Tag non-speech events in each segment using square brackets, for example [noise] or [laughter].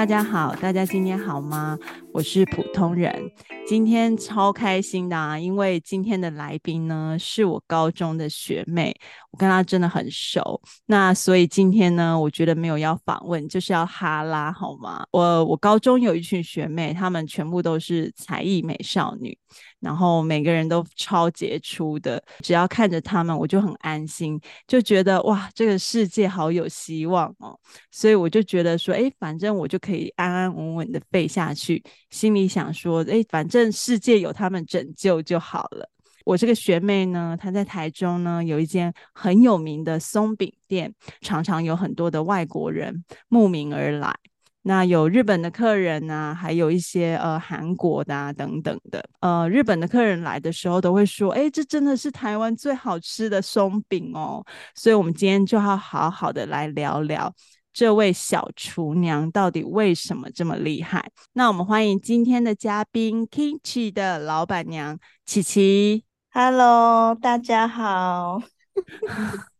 大家好，大家今天好吗？我是普通人，今天超开心的啊，因为今天的来宾呢是我高中的学妹，我跟她真的很熟，那所以今天呢，我觉得没有要访问，就是要哈拉，好吗？我我高中有一群学妹，她们全部都是才艺美少女。然后每个人都超杰出的，只要看着他们，我就很安心，就觉得哇，这个世界好有希望哦。所以我就觉得说，哎，反正我就可以安安稳稳的废下去，心里想说，哎，反正世界有他们拯救就好了。我这个学妹呢，她在台中呢有一间很有名的松饼店，常常有很多的外国人慕名而来。那有日本的客人啊，还有一些呃韩国的啊等等的。呃，日本的客人来的时候都会说：“哎，这真的是台湾最好吃的松饼哦。”所以，我们今天就要好好的来聊聊这位小厨娘到底为什么这么厉害。那我们欢迎今天的嘉宾 Kimchi 的老板娘琪琪。Hello，大家好。[laughs]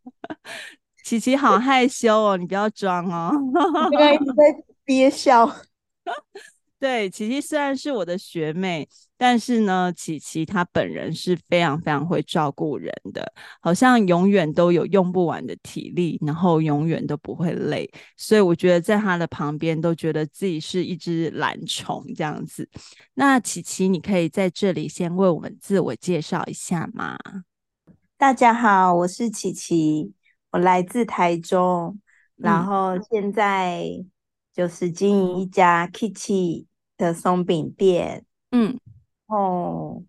琪琪好害羞哦，你不要装哦。刚一直在憋笑，[laughs] 对，琪琪虽然是我的学妹，但是呢，琪琪她本人是非常非常会照顾人的，好像永远都有用不完的体力，然后永远都不会累，所以我觉得在她的旁边都觉得自己是一只懒虫这样子。那琪琪，你可以在这里先为我们自我介绍一下吗？大家好，我是琪琪，我来自台中，然后现在、嗯。就是经营一家 Kitty 的松饼店，嗯，哦，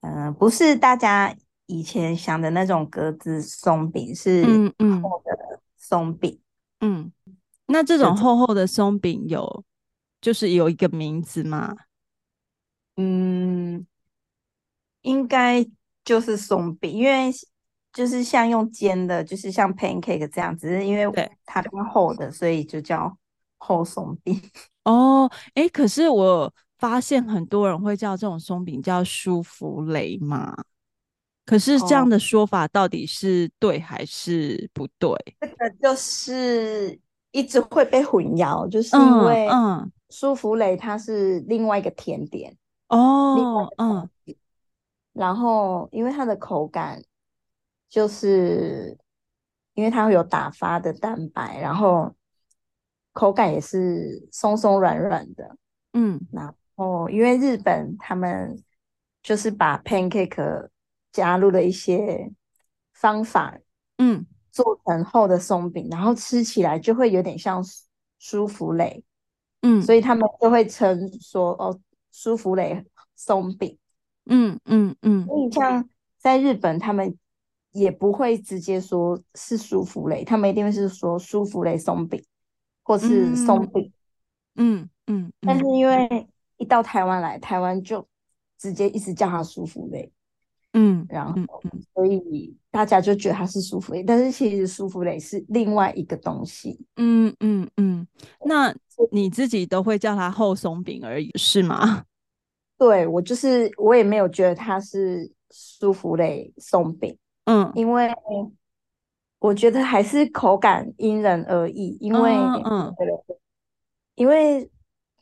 嗯、呃，不是大家以前想的那种格子松饼，是厚的松饼，嗯，嗯，那这种厚厚的松饼有，就是有一个名字吗？嗯，应该就是松饼，因为就是像用煎的，就是像 pancake 这样子，只是因为它比较厚的，所以就叫。厚松饼 [laughs] 哦，哎，可是我发现很多人会叫这种松饼叫舒芙蕾嘛，可是这样的说法到底是对还是不对？这个就是一直会被混淆，就是因为嗯，舒芙蕾它是另外一个甜点哦，嗯，然后因为它的口感就是因为它会有打发的蛋白，然后。口感也是松松软软的，嗯，然后因为日本他们就是把 pancake 加入了一些方法，嗯，做成厚的松饼，然后吃起来就会有点像舒芙蕾，嗯，所以他们就会称说哦，舒芙蕾松饼，嗯嗯嗯，所以像在日本他们也不会直接说是舒芙蕾，他们一定会是说舒芙蕾松饼。或是松饼，嗯嗯，嗯，但是因为一到台湾来，台湾就直接一直叫它舒芙蕾，嗯，然后所以大家就觉得它是舒芙蕾，但是其实舒芙蕾是另外一个东西，嗯嗯嗯。那你自己都会叫它厚松饼而已，是吗？对，我就是我也没有觉得它是舒芙蕾松饼，嗯，因为。我觉得还是口感因人而异，因为嗯，因为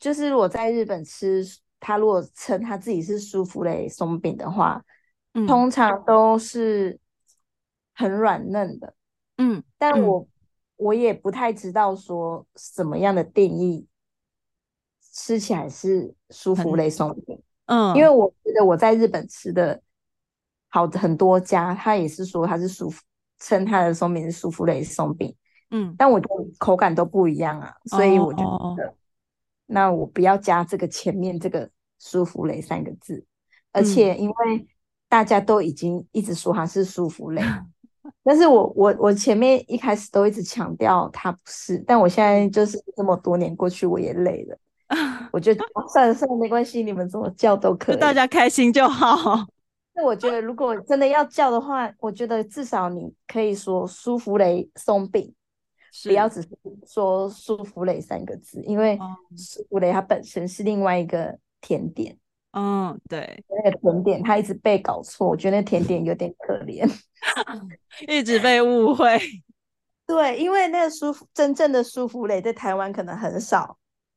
就是我在日本吃，他如果称他自己是舒芙蕾松饼的话，嗯，通常都是很软嫩的，嗯，但我、嗯、我也不太知道说什么样的定义吃起来是舒芙蕾松饼，嗯，因为我觉得我在日本吃的好很多家，他也是说他是舒服。称他的松饼是舒芙蕾松饼，嗯，但我觉得口感都不一样啊，所以我就那我不要加这个前面这个舒芙蕾三个字，而且因为大家都已经一直说它是舒芙蕾，[laughs] 嗯，但是我我我前面一开始都一直强调它不是，但我现在就是这么多年过去，我也累了，[laughs] 我觉得算了算了，没关系，你们怎么叫都可以，大家开心就好。[laughs] 那我觉得，如果真的要叫的话，我觉得至少你可以说舒芙蕾松饼，不要只是说舒芙蕾三个字，因为舒芙蕾它本身是另外一个甜点。嗯，对，那个甜点它一直被搞错，我觉得那甜点有点可怜，[laughs] 一直被误会。[laughs] 对，因为那个舒真正的舒芙蕾在台湾可能很少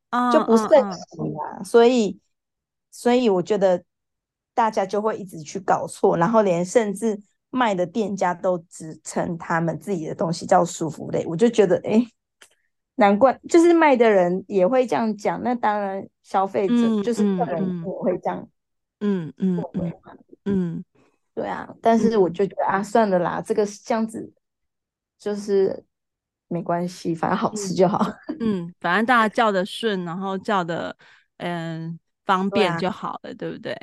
啊，就不盛行啊，所以所以我觉得大家就会一直去搞错，然后连甚至卖的店家都只称他们自己的东西叫舒芙蕾，我就觉得哎。欸难怪，就是卖的人也会这样讲，那当然消费者、嗯、就是客人也会这样，嗯嗯嗯嗯，对啊。但是我就觉得啊，算了啦，这个这样子就是没关系，反正好吃就好。嗯，反正大家叫的顺，然后叫的嗯方便就好了，对不对？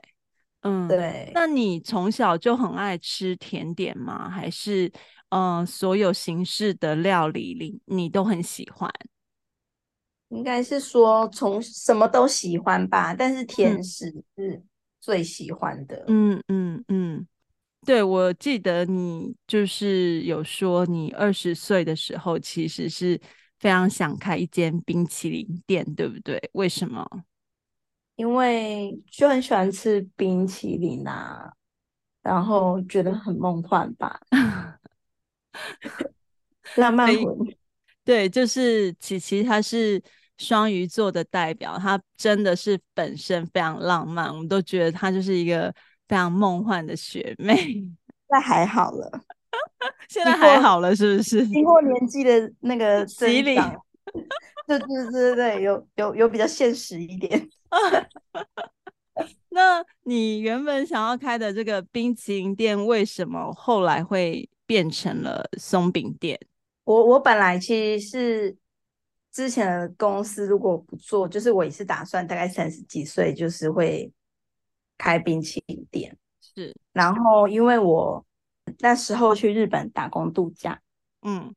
嗯，对。那你从小就很爱吃甜点吗？还是？嗯、呃，所有形式的料理里，你都很喜欢？应该是说从什么都喜欢吧，但是甜食是最喜欢的。嗯嗯嗯，对，我记得你就是有说，你二十岁的时候其实是非常想开一间冰淇淋店，对不对？为什么？因为就很喜欢吃冰淇淋啊，然后觉得很梦幻吧。[laughs] 浪漫魂，对，就是琪琪，她是双鱼座的代表，她真的是本身非常浪漫，我们都觉得她就是一个非常梦幻的学妹。[laughs] 那还好了，[laughs] 现在还好了，是不是？经过年纪的那个洗礼，对对对对对，有有有比较现实一点。[laughs] 那你原本想要开的这个冰淇淋店，为什么后来会？变成了松饼店。我我本来其实是之前的公司，如果不做，就是我也是打算大概三十几岁，就是会开冰淇淋店。是，然后因为我那时候去日本打工度假，嗯，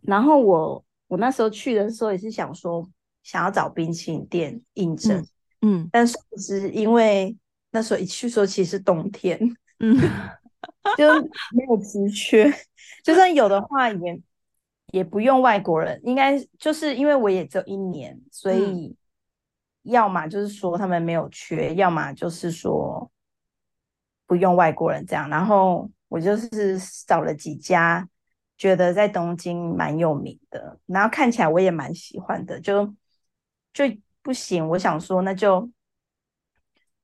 然后我我那时候去的时候也是想说想要找冰淇淋店应征，嗯，嗯，但是是因为那时候一去说其实是冬天，嗯。[laughs] 就没有职缺，就算有的话也也不用外国人，应该就是因为我也只有一年，所以要么就是说他们没有缺，要么就是说不用外国人这样。然后我就是找了几家，觉得在东京蛮有名的，然后看起来我也蛮喜欢的，就就不行。我想说那就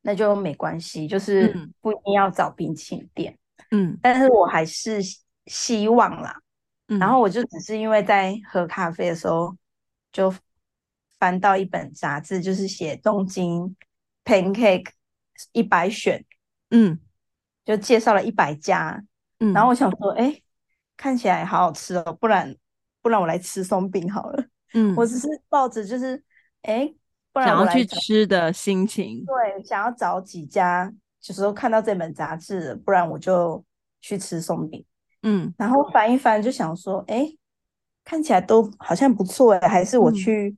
那就没关系，就是不一定要找冰淇淋店。嗯，但是我还是希望啦，嗯，然后我就只是因为在喝咖啡的时候，就翻到一本杂志，就是写东京 pancake 一百选，嗯，就介绍了一百家，嗯，然后我想说，哎，看起来好好吃哦，不然不然我来吃松饼好了，嗯，我只是抱着就是，哎，不然想要去吃的心情，对，想要找几家。就是说看到这本杂志，不然我就去吃松饼。嗯，然后翻一翻，就想说，哎，看起来都好像不错哎，还是我去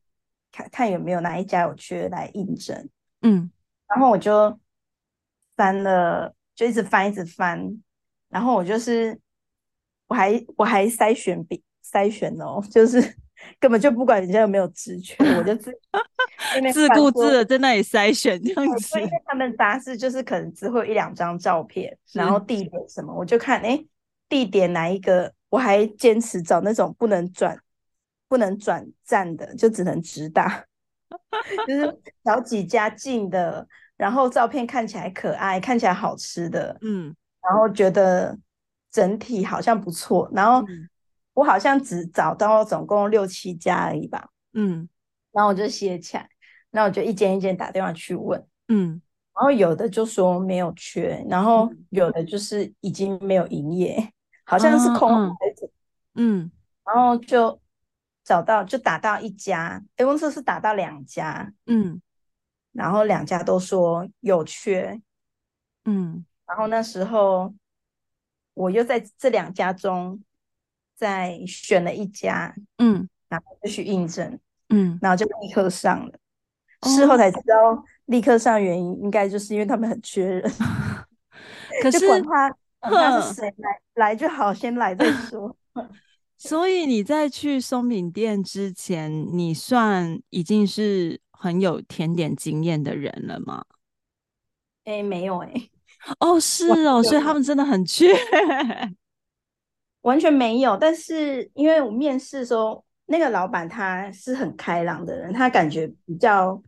看、嗯、看有没有哪一家有缺来应征。嗯，然后我就翻了，就一直翻，一直翻。然后我就是，我还我还筛选比筛选哦，就是。根本就不管人家有没有职权，我就自自顾自的在那里筛选这样子。因为他们杂志就是可能只会有一两张照片，然后地点什么，我就看哎、欸，地点哪一个，我还坚持找那种不能转、不能转站的，就只能直达，[laughs] 就是找几家近的，然后照片看起来可爱、看起来好吃的，嗯，然后觉得整体好像不错，然后。嗯我好像只找到总共六七家而已吧，嗯，然后我就写起来，然后我就一间一间打电话去问，嗯，然后有的就说没有缺，然后有的就是已经没有营业，嗯、好像是空白的，嗯，然后就找到就打到一家，哎，公司是打到两家，嗯，然后两家都说有缺，嗯，然后那时候我又在这两家中。再选了一家，嗯，然后就去应征，嗯，然后就立刻上了。事后才知道，立刻上原因应该就是因为他们很缺人。[laughs] 可是管他他是谁来来就好，先来再说。[laughs] 所以你在去松饼店之前，你算已经是很有甜点经验的人了吗？哎，没有哎。哦，是哦，所以他们真的很缺。完全没有，但是因为我面试的时候，那个老板他是很开朗的人，他感觉比较，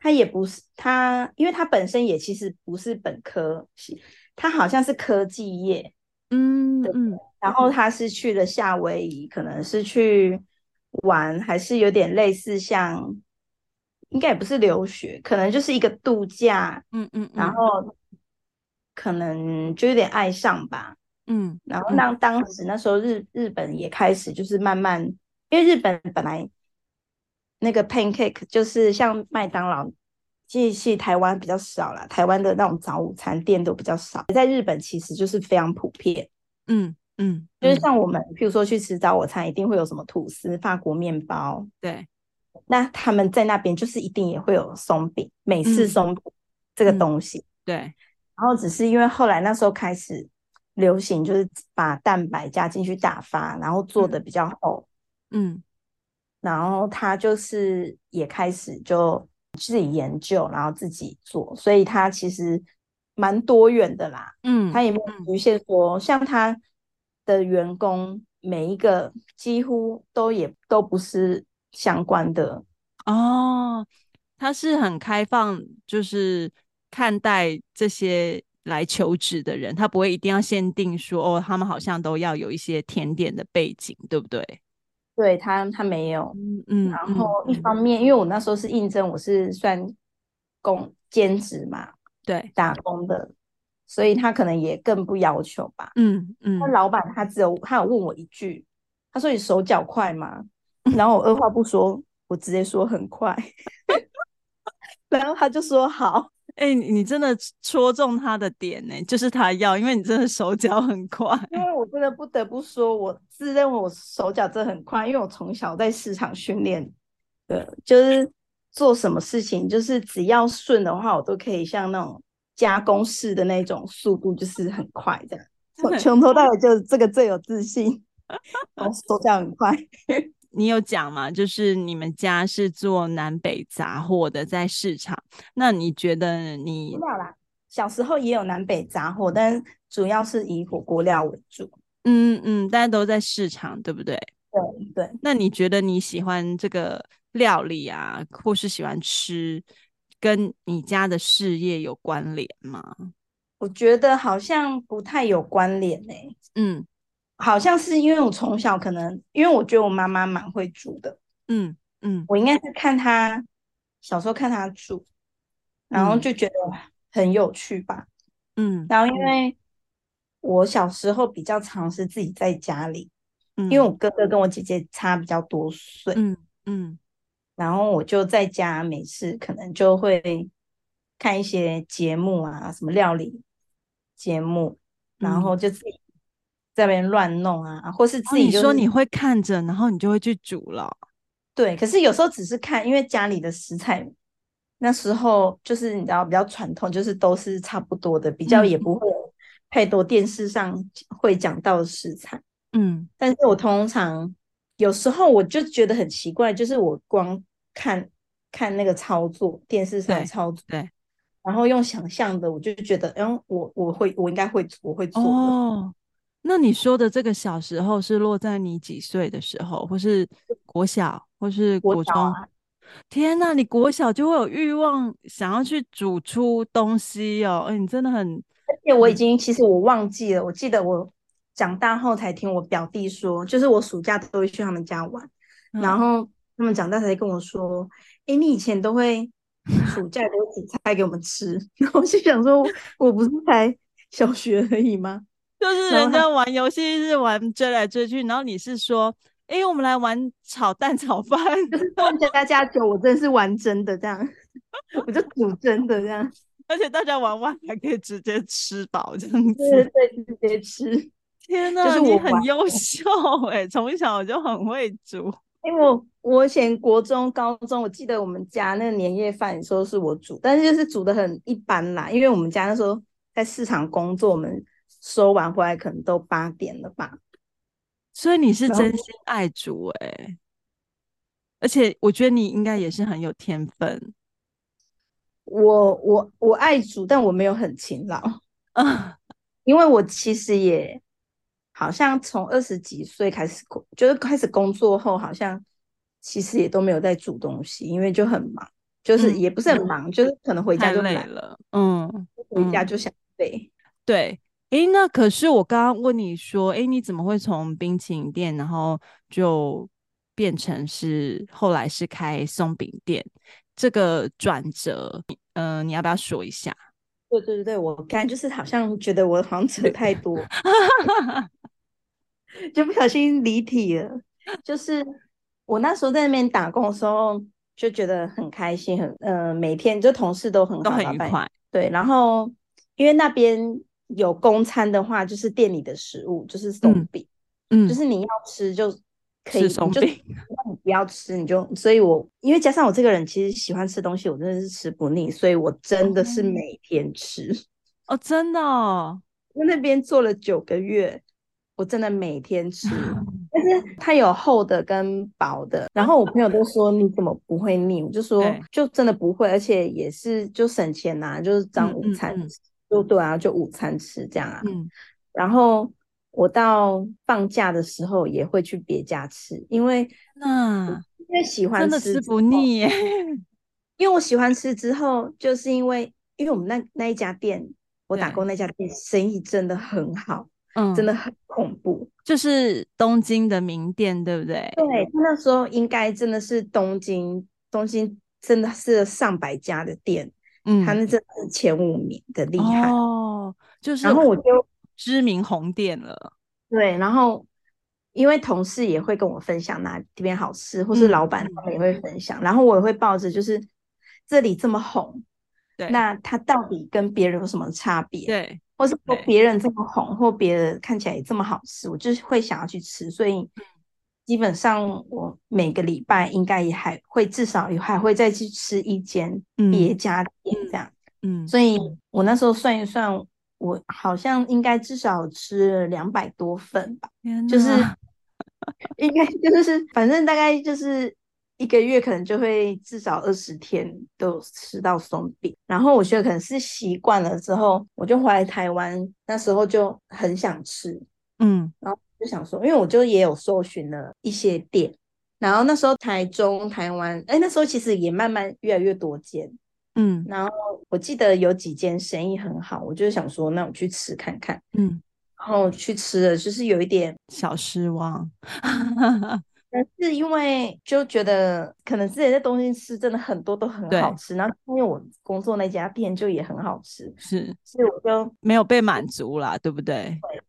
他也不是他，因为他本身也其实不是本科系，他好像是科技业，嗯嗯，然后他是去了夏威夷，可能是去玩，还是有点类似像，应该也不是留学，可能就是一个度假，嗯嗯，然后可能就有点爱上吧。嗯，然后让当时那时候日日本也开始就是慢慢，因为日本本来那个 pancake 就是像麦当劳，其实台湾比较少啦，台湾的那种早午餐店都比较少，在日本其实就是非常普遍。嗯嗯，就是像我们譬如说去吃早午餐，一定会有什么吐司、法国面包，对，那他们在那边就是一定也会有松饼、美式松饼这个东西。对，然后只是因为后来那时候开始。流行就是把蛋白加进去打发，然后做的比较厚，嗯，然后他就是也开始就自己研究，然后自己做，所以他其实蛮多元的啦，嗯，他也没有局限说，像他的员工每一个几乎都也都不是相关的哦，他是很开放，就是看待这些。来求职的人，他不会一定要限定说哦，他们好像都要有一些甜点的背景，对不对？对他，他没有，嗯嗯。然后一方面，嗯、因为我那时候是应征，我是算工兼职嘛，对，打工的，所以他可能也更不要求吧。嗯嗯。那老板他只有他有问我一句，他说你手脚快吗？然后我二话不说，我直接说很快，[laughs] 然后他就说好。哎、欸，你真的戳中他的点呢，就是他要，因为你真的手脚很快。因为我真的不得不说，我自认为我手脚真的很快，因为我从小在市场训练的，就是做什么事情，就是只要顺的话，我都可以像那种加工式的那种速度，就是很快这样。[laughs] 我从头到尾就这个最有自信，[laughs] 我手脚很快。你有讲吗？就是你们家是做南北杂货的，在市场。那你觉得你？知道啦，小时候也有南北杂货，但主要是以火锅料为主。嗯嗯，大家都在市场，对不对？对对。那你觉得你喜欢这个料理啊，或是喜欢吃，跟你家的事业有关联吗？我觉得好像不太有关联呢、欸。嗯。好像是因为我从小可能，因为我觉得我妈妈蛮会煮的，嗯嗯，我应该是看她小时候看她煮，然后就觉得很有趣吧，嗯，然后因为我小时候比较常是自己在家里，嗯，因为我哥哥跟我姐姐差比较多岁，嗯嗯，然后我就在家没事，可能就会看一些节目啊，什么料理节目，然后就自己。在那边乱弄啊，或是自己、就是哦、你说你会看着，然后你就会去煮了。对，可是有时候只是看，因为家里的食材那时候就是你知道比较传统，就是都是差不多的，比较也不会有太多电视上会讲到的食材。嗯，但是我通常有时候我就觉得很奇怪，就是我光看看那个操作，电视上操作，对，对，然后用想象的，我就觉得，嗯，我我会我应该会我会做的。哦那你说的这个小时候是落在你几岁的时候，或是国小，或是国中？国啊、天哪，你国小就会有欲望想要去煮出东西哦！哎，你真的很……而且我已经，其实我忘记了，我记得我长大后才听我表弟说，就是我暑假都会去他们家玩，嗯、然后他们长大才跟我说：“哎，你以前都会 [laughs] 暑假都煮菜给我们吃。[laughs] ”然后我就想说，我不是才小学而已吗？[laughs] 就是人家玩游戏是玩追来追去，然后你是说，哎、欸，我们来玩炒蛋炒饭，[laughs] 就是加加加酒，我真的是玩真的这样，[laughs] 我就煮真的这样，而且大家玩完还可以直接吃饱这样子，对对，直接吃。天哪，就是你很优秀哎、欸，从小就很会煮。因为我我以前国中、高中，我记得我们家那个年夜饭，有时候是我煮，但是就是煮的很一般啦，因为我们家那时候在市场工作，我们。收完回来可能都八点了吧，所以你是真心爱煮哎、欸，而且我觉得你应该也是很有天分。我我我爱煮，但我没有很勤劳啊，[laughs] 因为我其实也好像从二十几岁开始工，就是开始工作后，好像其实也都没有在煮东西，因为就很忙，就是也不是很忙，嗯、就是可能回家就累了，嗯，回家就想睡。对，哎，那可是我刚刚问你说，哎，你怎么会从冰淇淋店，然后就变成是后来是开松饼店？这个转折，嗯、呃，你要不要说一下？对对对，我刚就是好像觉得我好像扯太多，[laughs] 就不小心离题了。就是我那时候在那边打工的时候，就觉得很开心，很呃，每天就同事都很好，都很愉快。对，然后因为那边有公餐的话，就是店里的食物就是松饼，嗯，就是你要吃就。可以，就你不要吃，你就，所以我因为加上我这个人其实喜欢吃东西，我真的是吃不腻，所以我真的是每天吃。[laughs] 哦，真的哦，在那边做了九个月，我真的每天吃，[laughs] 但是它有厚的跟薄的，然后我朋友都说你怎么不会腻，我就说就真的不会，而且也是就省钱呐、啊，就是当午餐就对啊，就午餐吃这样啊，嗯，然后。我到放假的时候也会去别家吃，因为那因为喜欢吃真的吃不腻耶。因为我喜欢吃之后，就是因为因为我们那那一家店，我打工那家店生意真的很好，嗯，真的很恐怖，就是东京的名店，对不对？对，那时候应该真的是东京，东京真的是上百家的店，嗯，他那真的是前五名的厉害哦，就是然后我就。知名红店了，对，然后因为同事也会跟我分享哪边好吃，或是老板他们也会分享，嗯、然后我也会抱着就是这里这么红，对，那它到底跟别人有什么差别？对，或是说别人这么红，或别人看起来也这么好吃，我就是会想要去吃，所以基本上我每个礼拜应该也还会至少也还会再去吃一间别家店这样，嗯，嗯，所以我那时候算一算。我好像应该至少吃了两百多份吧，就是应该就是反正大概就是一个月可能就会至少二十天都吃到松饼，然后我觉得可能是习惯了之后，我就回来台湾那时候就很想吃，嗯，然后就想说，因为我就也有搜寻了一些店，然后那时候台中、台湾，哎，那时候其实也慢慢越来越多间。嗯，然后我记得有几间生意很好，我就想说，那我去吃看看。嗯，然后去吃了，就是有一点小失望，[laughs] 但是因为就觉得可能自己在东京吃真的很多都很好吃，然后因为我工作那家店就也很好吃，是，所以我就没有被满足啦，对不对？对。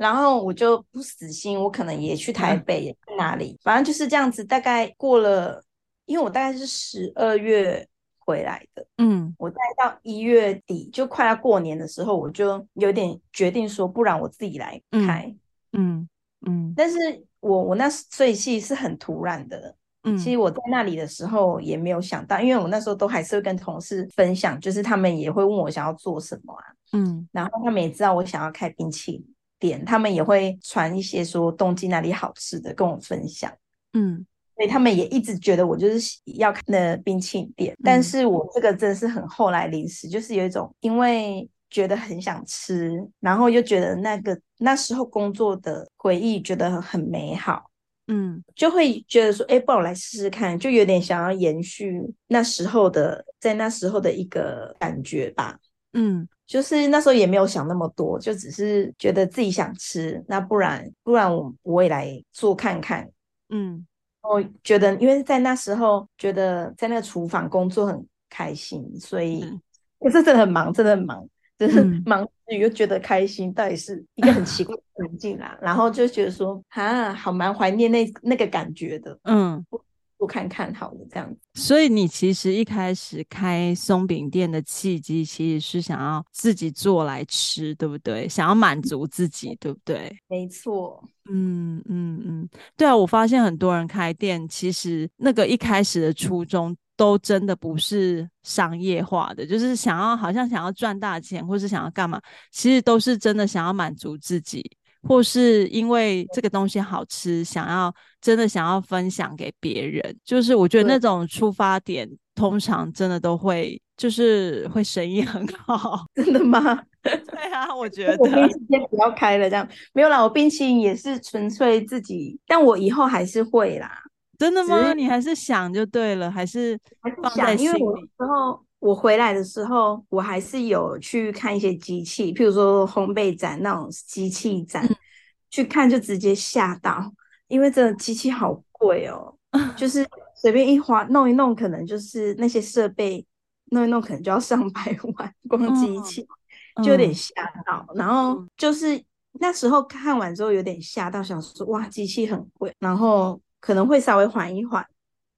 然后我就不死心，我可能也去台北，也去哪里，嗯、反正就是这样子。大概过了，因为我大概是十二月。回来的，嗯，我待到一月底，就快要过年的时候，我就有点决定说，不然我自己来开，嗯嗯，嗯，但是我我那所以其实是很突然的，嗯，其实我在那里的时候也没有想到，因为我那时候都还是会跟同事分享，就是他们也会问我想要做什么啊，嗯，然后他们也知道我想要开冰淇淋店，他们也会传一些说东京哪里好吃的跟我分享，嗯。所以他们也一直觉得我就是要看的冰淇淋店，嗯、但是我这个真的是很后来临时，就是有一种因为觉得很想吃，然后又觉得那个那时候工作的回忆觉得很美好，嗯，就会觉得说，哎，不然我来试试看，就有点想要延续那时候的，在那时候的一个感觉吧，嗯，就是那时候也没有想那么多，就只是觉得自己想吃，那不然不然我我也来做看看，嗯。我觉得，因为在那时候觉得在那个厨房工作很开心，所以可是真的很忙，真的很忙，就是 [laughs] 忙之余又觉得开心，到底是一个很奇怪的 [laughs] 环境啦。然后就觉得说，啊，好蛮怀念那那个感觉的，嗯。不看看好了，这样子。所以你其实一开始开松饼店的契机，其实是想要自己做来吃，对不对？想要满足自己，对不对？没错。嗯嗯嗯，对啊，我发现很多人开店，其实那个一开始的初衷都真的不是商业化的，就是想要好像想要赚大钱，或是想要干嘛，其实都是真的想要满足自己。或是因为这个东西好吃，想要真的想要分享给别人，就是我觉得那种出发点通常真的都会就是会生意很好。真的吗？[laughs] 对啊，啊，我 [laughs] 觉得我冰淇淋先不要开了，这样没有啦。我冰淇淋也是纯粹自己，但我以后还是会啦。真的吗？你还是想就对了，还是放在心里？因为我时候我回来的时候，我还是有去看一些机器，譬如说烘焙展那种机器展，嗯、去看就直接吓到，因为这个机器好贵哦，[laughs] 就是随便一花弄一弄，可能就是那些设备。弄一弄可能就要上百万，[laughs] 光机器就有点吓到。嗯、然后就是那时候看完之后有点吓到，想说哇，机器很贵，然后可能会稍微缓一缓，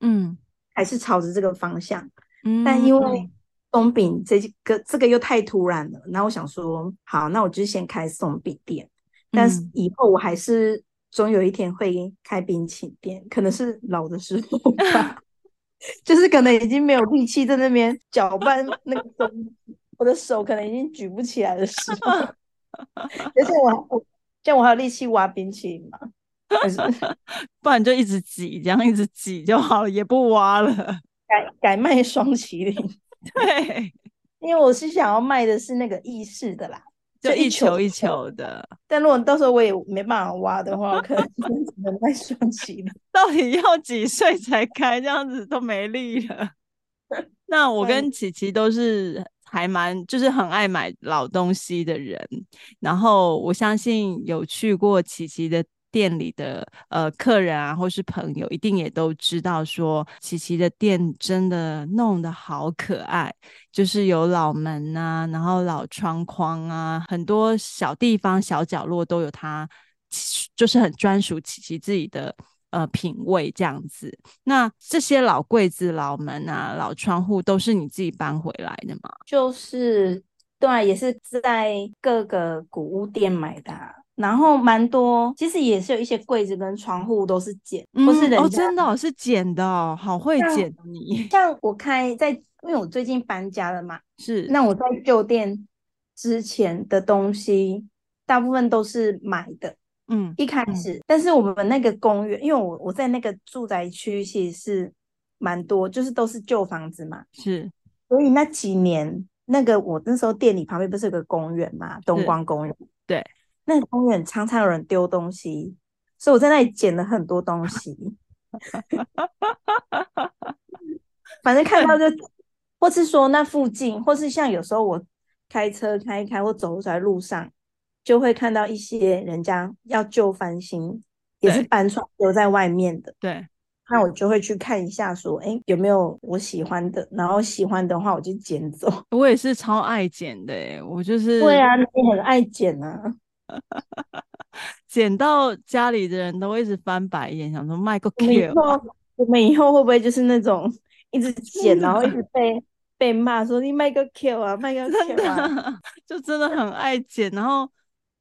嗯，还是朝着这个方向。嗯，但因为松饼这个这个又太突然了，然后我想说好，那我就先开松饼店。但是以后我还是总有一天会开冰淇淋店，可能是老的时候吧。[laughs] 就是可能已经没有力气在那边搅拌那个东西，我的手可能已经举不起来的时候，[laughs] 而且我我这样我还有力气挖冰淇淋吗？[laughs] 不然就一直挤，这样一直挤就好了，也不挖了，改改卖双麒麟。[laughs] 对，[laughs] 因为我是想要卖的是那个意式的啦。就一球一球的，但如果到时候我也没办法挖的话，我可能只能卖双麒麟。[laughs] 到底要几岁才开？这样子都没力了。那我跟琪琪都是还蛮，就是很爱买老东西的人。然后我相信有去过琪琪的。店里的呃客人啊，或是朋友，一定也都知道说，琪琪的店真的弄得好可爱，就是有老门啊，然后老窗框啊，很多小地方、小角落都有它，就是很专属琪琪自己的呃品味这样子。那这些老柜子、老门啊、老窗户都是你自己搬回来的吗？就是对，也是在各个古物店买的。然后蛮多，其实也是有一些柜子跟窗户都是捡，嗯、不是人家哦，真的、哦、是捡的哦，好会捡你。[laughs] 像我开在，因为我最近搬家了嘛，是。那我在旧店之前的东西，大部分都是买的，嗯，一开始。嗯、但是我们那个公园，因为我我在那个住宅区，其实是蛮多，就是都是旧房子嘛，是。所以那几年，那个我那时候店里旁边不是有个公园嘛，东光公园，对。那公园常常有人丢东西，所以我在那里捡了很多东西。反正看到就，或是说那附近，或是像有时候我开车开一开，或走在路上，就会看到一些人家要旧翻新，也是搬出来丢在外面的。对，那我就会去看一下，说，哎、欸，有没有我喜欢的？然后喜欢的话，我就捡走。我也是超爱捡的，哎，我就是。对啊，你很爱捡啊。捡到家里的人都会一直翻白眼，想说卖个 Q。我们以后会不会就是那种一直捡，然后一直被被骂说你卖个 Q 啊，卖个 Q 啊，[laughs] 就真的很爱捡。然后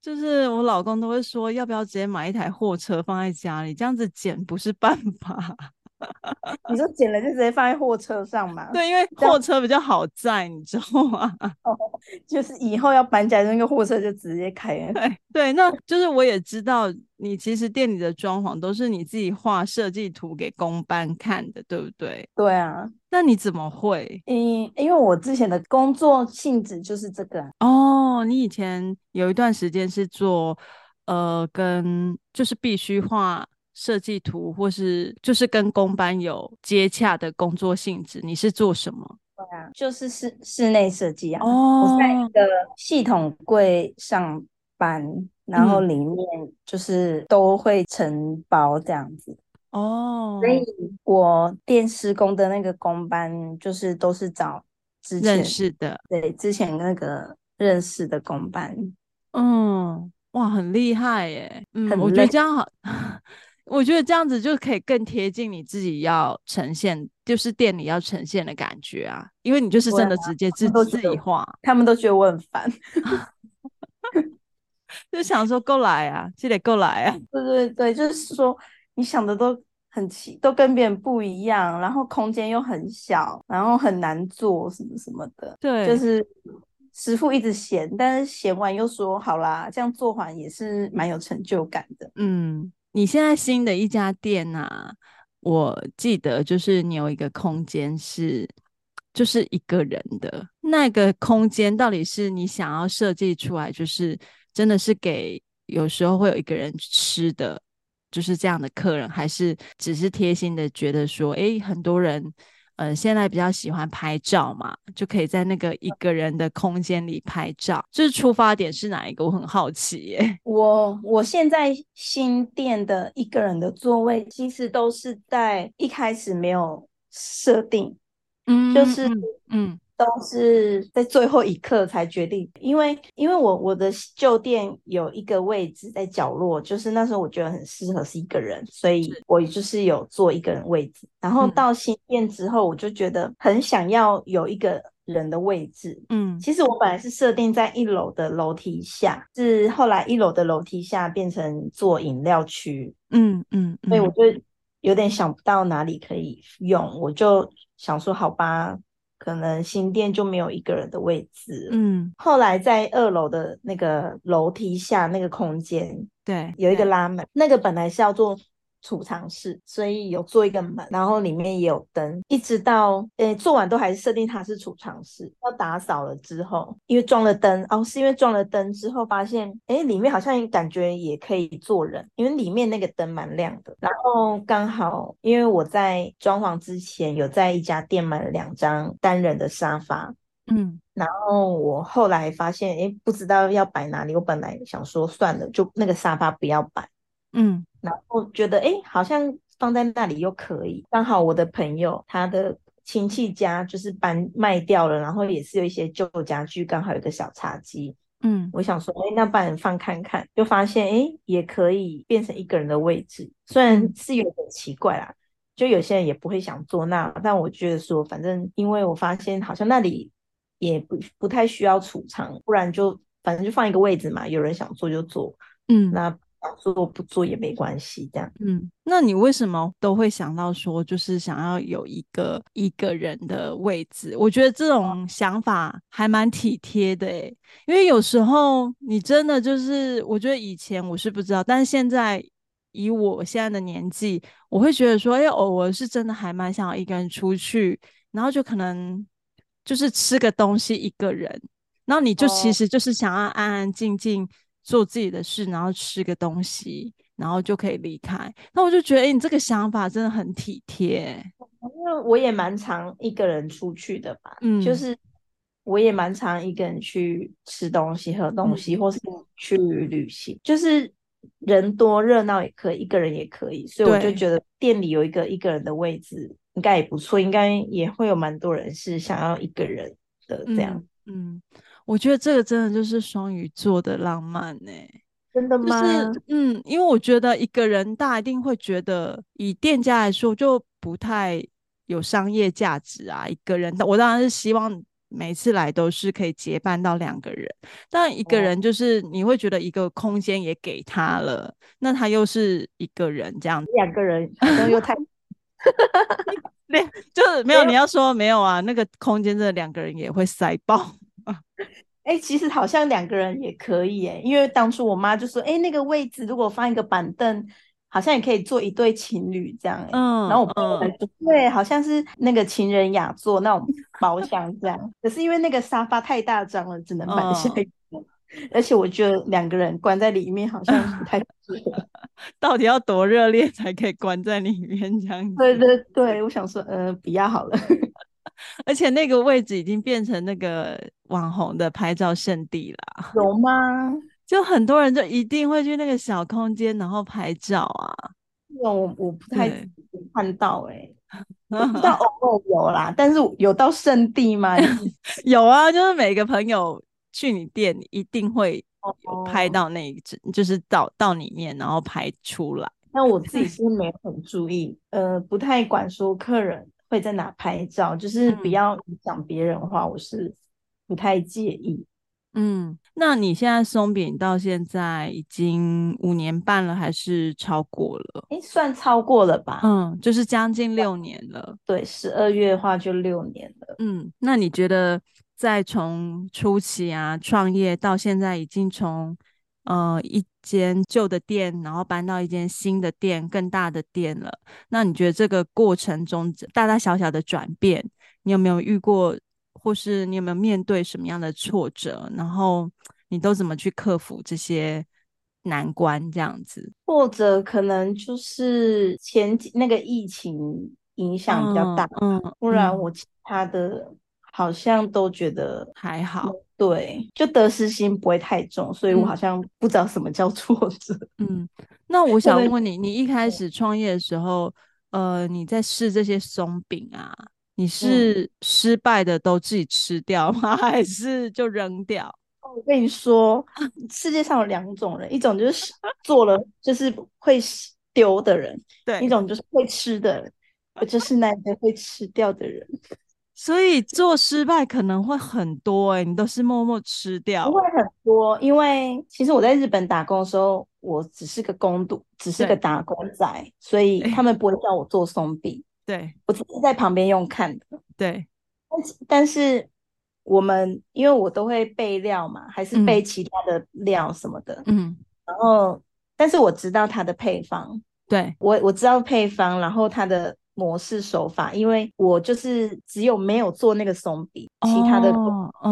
就是我老公都会说，要不要直接买一台货车放在家里，这样子捡不是办法。[laughs] 你说捡了就直接放在货车上嘛？对，因为货车比较好载，你知道吗？[laughs] 哦，就是以后要搬家，那个货车就直接开。对对，那就是我也知道，你其实店里的装潢都是你自己画设计图给工班看的，对不对？对啊，那你怎么会？嗯，因为我之前的工作性质就是这个。哦，你以前有一段时间是做呃，跟就是必须画。设计图，或是就是跟工班有接洽的工作性质，你是做什么？对啊，就是室室内设计啊。哦，我在一个系统柜上班，然后里面就是都会承包这样子。哦，所以我电施工的那个工班，就是都是找之前认识的，对，之前那个认识的工班。嗯，哇，很厉害耶。嗯，我觉得这样好。我觉得这样子就可以更贴近你自己要呈现，就是店里要呈现的感觉啊，因为你就是真的直接自自己画，他们都觉得我很烦，[laughs] 就想说够来啊，记得够来啊，对对对，就是说你想的都很奇，都跟别人不一样，然后空间又很小，然后很难做什么什么的，对，就是师傅一直嫌，但是嫌完又说好啦，这样做完也是蛮有成就感的，嗯。你现在新的一家店啊，我记得就是你有一个空间是就是一个人的那个空间，到底是你想要设计出来，就是真的是给有时候会有一个人吃的，就是这样的客人，还是只是贴心的觉得说，哎，很多人。嗯，现在比较喜欢拍照嘛，就可以在那个一个人的空间里拍照。就是出发点是哪一个？我很好奇耶。[laughs] 我我现在新店的一个人的座位，其实都是在一开始没有设定，嗯，就是嗯。嗯都是在最后一刻才决定，因为因为我我的旧店有一个位置在角落，就是那时候我觉得很适合是一个人，所以我就是有坐一个人位置。然后到新店之后，我就觉得很想要有一个人的位置。嗯，其实我本来是设定在一楼的楼梯下，是后来一楼的楼梯下变成做饮料区。嗯嗯，所以我就有点想不到哪里可以用，我就想说好吧。可能新店就没有一个人的位置，嗯，后来在二楼的那个楼梯下那个空间，对，有一个拉门，那个本来是要做。储藏室，所以有做一个门，然后里面也有灯，一直到诶做完都还是设定它是储藏室。要打扫了之后，因为装了灯哦，是因为装了灯之后发现，诶里面好像感觉也可以坐人，因为里面那个灯蛮亮的。然后刚好因为我在装潢之前有在一家店买了两张单人的沙发，嗯，然后我后来发现，哎不知道要摆哪里，我本来想说算了，就那个沙发不要摆，嗯。然后觉得哎，好像放在那里又可以。刚好我的朋友他的亲戚家就是搬卖掉了，然后也是有一些旧家具，刚好有个小茶几。嗯，我想说，哎，那不然放看看，就发现哎，也可以变成一个人的位置。虽然是有点奇怪啦，就有些人也不会想坐那，但我觉得说，反正因为我发现好像那里也不不太需要储藏，不然就反正就放一个位置嘛，有人想坐就坐。嗯，那。做不做也没关系，这样。嗯，那你为什么都会想到说，就是想要有一个一个人的位置？我觉得这种想法还蛮体贴的诶，因为有时候你真的就是，我觉得以前我是不知道，但是现在以我现在的年纪，我会觉得说，哎，偶尔是真的还蛮想要一个人出去，然后就可能就是吃个东西一个人，然后你就其实就是想要安安静静。做自己的事，然后吃个东西，然后就可以离开。那我就觉得，欸，你这个想法真的很体贴。因为我也蛮常一个人出去的吧，嗯，就是我也蛮常一个人去吃东西、喝东西，嗯，或是去旅行。就是人多热闹也可以，一个人也可以。所以我就觉得店里有一个一个人的位置应该也不错，应该也会有蛮多人是想要一个人的这样，嗯。嗯我觉得这个真的就是双鱼座的浪漫呢、欸，真的吗？就是嗯，因为我觉得一个人，大一定会觉得以店家来说就不太有商业价值啊。一个人，我当然是希望每次来都是可以结伴到两个人，但一个人就是你会觉得一个空间也给他了，那他又是一个人这样，两个人好像又太，[laughs] 对，就是没有你要说没有啊，那个空间这两个人也会塞爆。[laughs] 哎、欸，其实好像两个人也可以哎，因为当初我妈就说，哎、欸，那个位置如果放一个板凳，好像也可以坐一对情侣这样。嗯，然后我朋友说，对，好像是那个情人雅座那种包厢这样。可是因为那个沙发太大张了，只能摆下一个。嗯、而且我觉得两个人关在里面好像不太适合。[laughs] 到底要多热烈才可以关在里面这样子？对对对，我想说，呃，比较好了。[laughs] 而且那个位置已经变成那个网红的拍照圣地啦，有吗？[laughs] 就很多人就一定会去那个小空间，然后拍照啊。我我不太看到哎、欸，[laughs] 不知道偶尔有啦，但是有到圣地吗？[laughs] 有啊，就是每个朋友去你店，一定会有拍到那一只，就是到到里面然后拍出来。那我自己是没有很注意，呃，不太管说客人。会在哪拍照，就是不要影响别人的话，我是不太介意。嗯，那你现在松饼到现在已经五年半了，还是超过了？诶，算超过了吧？嗯，就是将近六年了。对，十二月的话就六年了。嗯，那你觉得在从初期啊创业到现在，已经从呃一间旧的店，然后搬到一间新的店，更大的店了。那你觉得这个过程中大大小小的转变，你有没有遇过，或是你有没有面对什么样的挫折，然后你都怎么去克服这些难关？这样子，或者可能就是前几那个疫情影响比较大，嗯，嗯，不然我其他的好像都觉得还好。对，就得失心不会太重，所以我好像不知道什么叫 [laughs] 挫折。嗯，那我想问你，你一开始创业的时候，呃，你在试这些松饼啊，你是失败的都自己吃掉吗？[laughs] 还是就扔掉？我跟你说，世界上有两种人，一种就是 [laughs] 做了就是会丢的人，对，一种就是会吃的人，我就是那个会吃掉的人。所以做失败可能会很多哎、欸，你都是默默吃掉。不会很多，因为其实我在日本打工的时候，我只是个工读，只是个打工仔，所以他们不会叫我做松饼。对，我只是在旁边用看的。对，但是但是我们因为我都会备料嘛，还是备其他的料什么的。嗯，然后但是我知道它的配方，对，我我知道配方，然后它的。模式手法，因为我就是只有没有做那个松饼，哦、其他的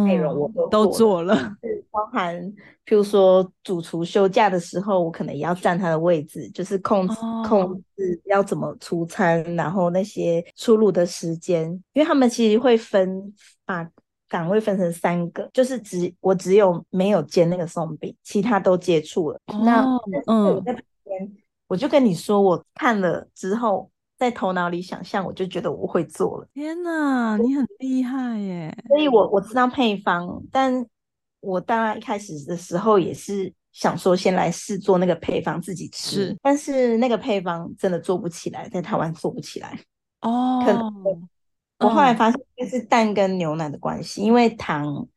内容我都做都做了，[laughs] 包含譬如说主厨休假的时候，我可能也要占他的位置，就是控制、哦、控制要怎么出餐，然后那些出炉的时间，因为他们其实会分把岗位分成三个，就是只我只有没有煎那个松饼，其他都接触了。哦、那嗯，我在旁边，我就跟你说，我看了之后。在头脑里想象，我就觉得我会做了。天哪，你很厉害耶！所以我我知道配方，但我当然一开始的时候也是想说先来试做那个配方自己吃，但是那个配方真的做不起来，在台湾做不起来。哦，可能我后来发现就是蛋跟牛奶的关系，嗯、因为糖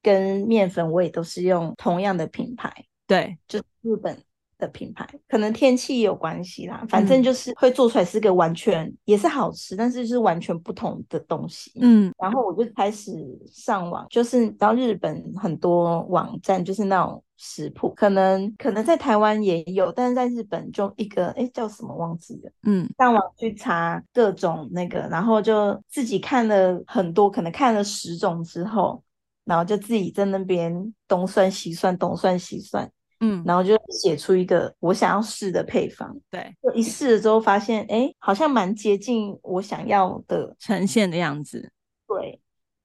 跟面粉我也都是用同样的品牌，对，就日本。的品牌可能天气也有关系啦，反正就是会做出来是个完全、嗯、也是好吃，但是是完全不同的东西。嗯，然后我就开始上网，就是到日本很多网站，就是那种食谱，可能可能在台湾也有，但是在日本就一个哎叫什么忘记了。嗯，上网去查各种那个，然后就自己看了很多，可能看了十种之后，然后就自己在那边东算西算，东算西算。嗯，然后就写出一个我想要试的配方，对，就一试了之后发现，哎，好像蛮接近我想要的。呈现的样子，对，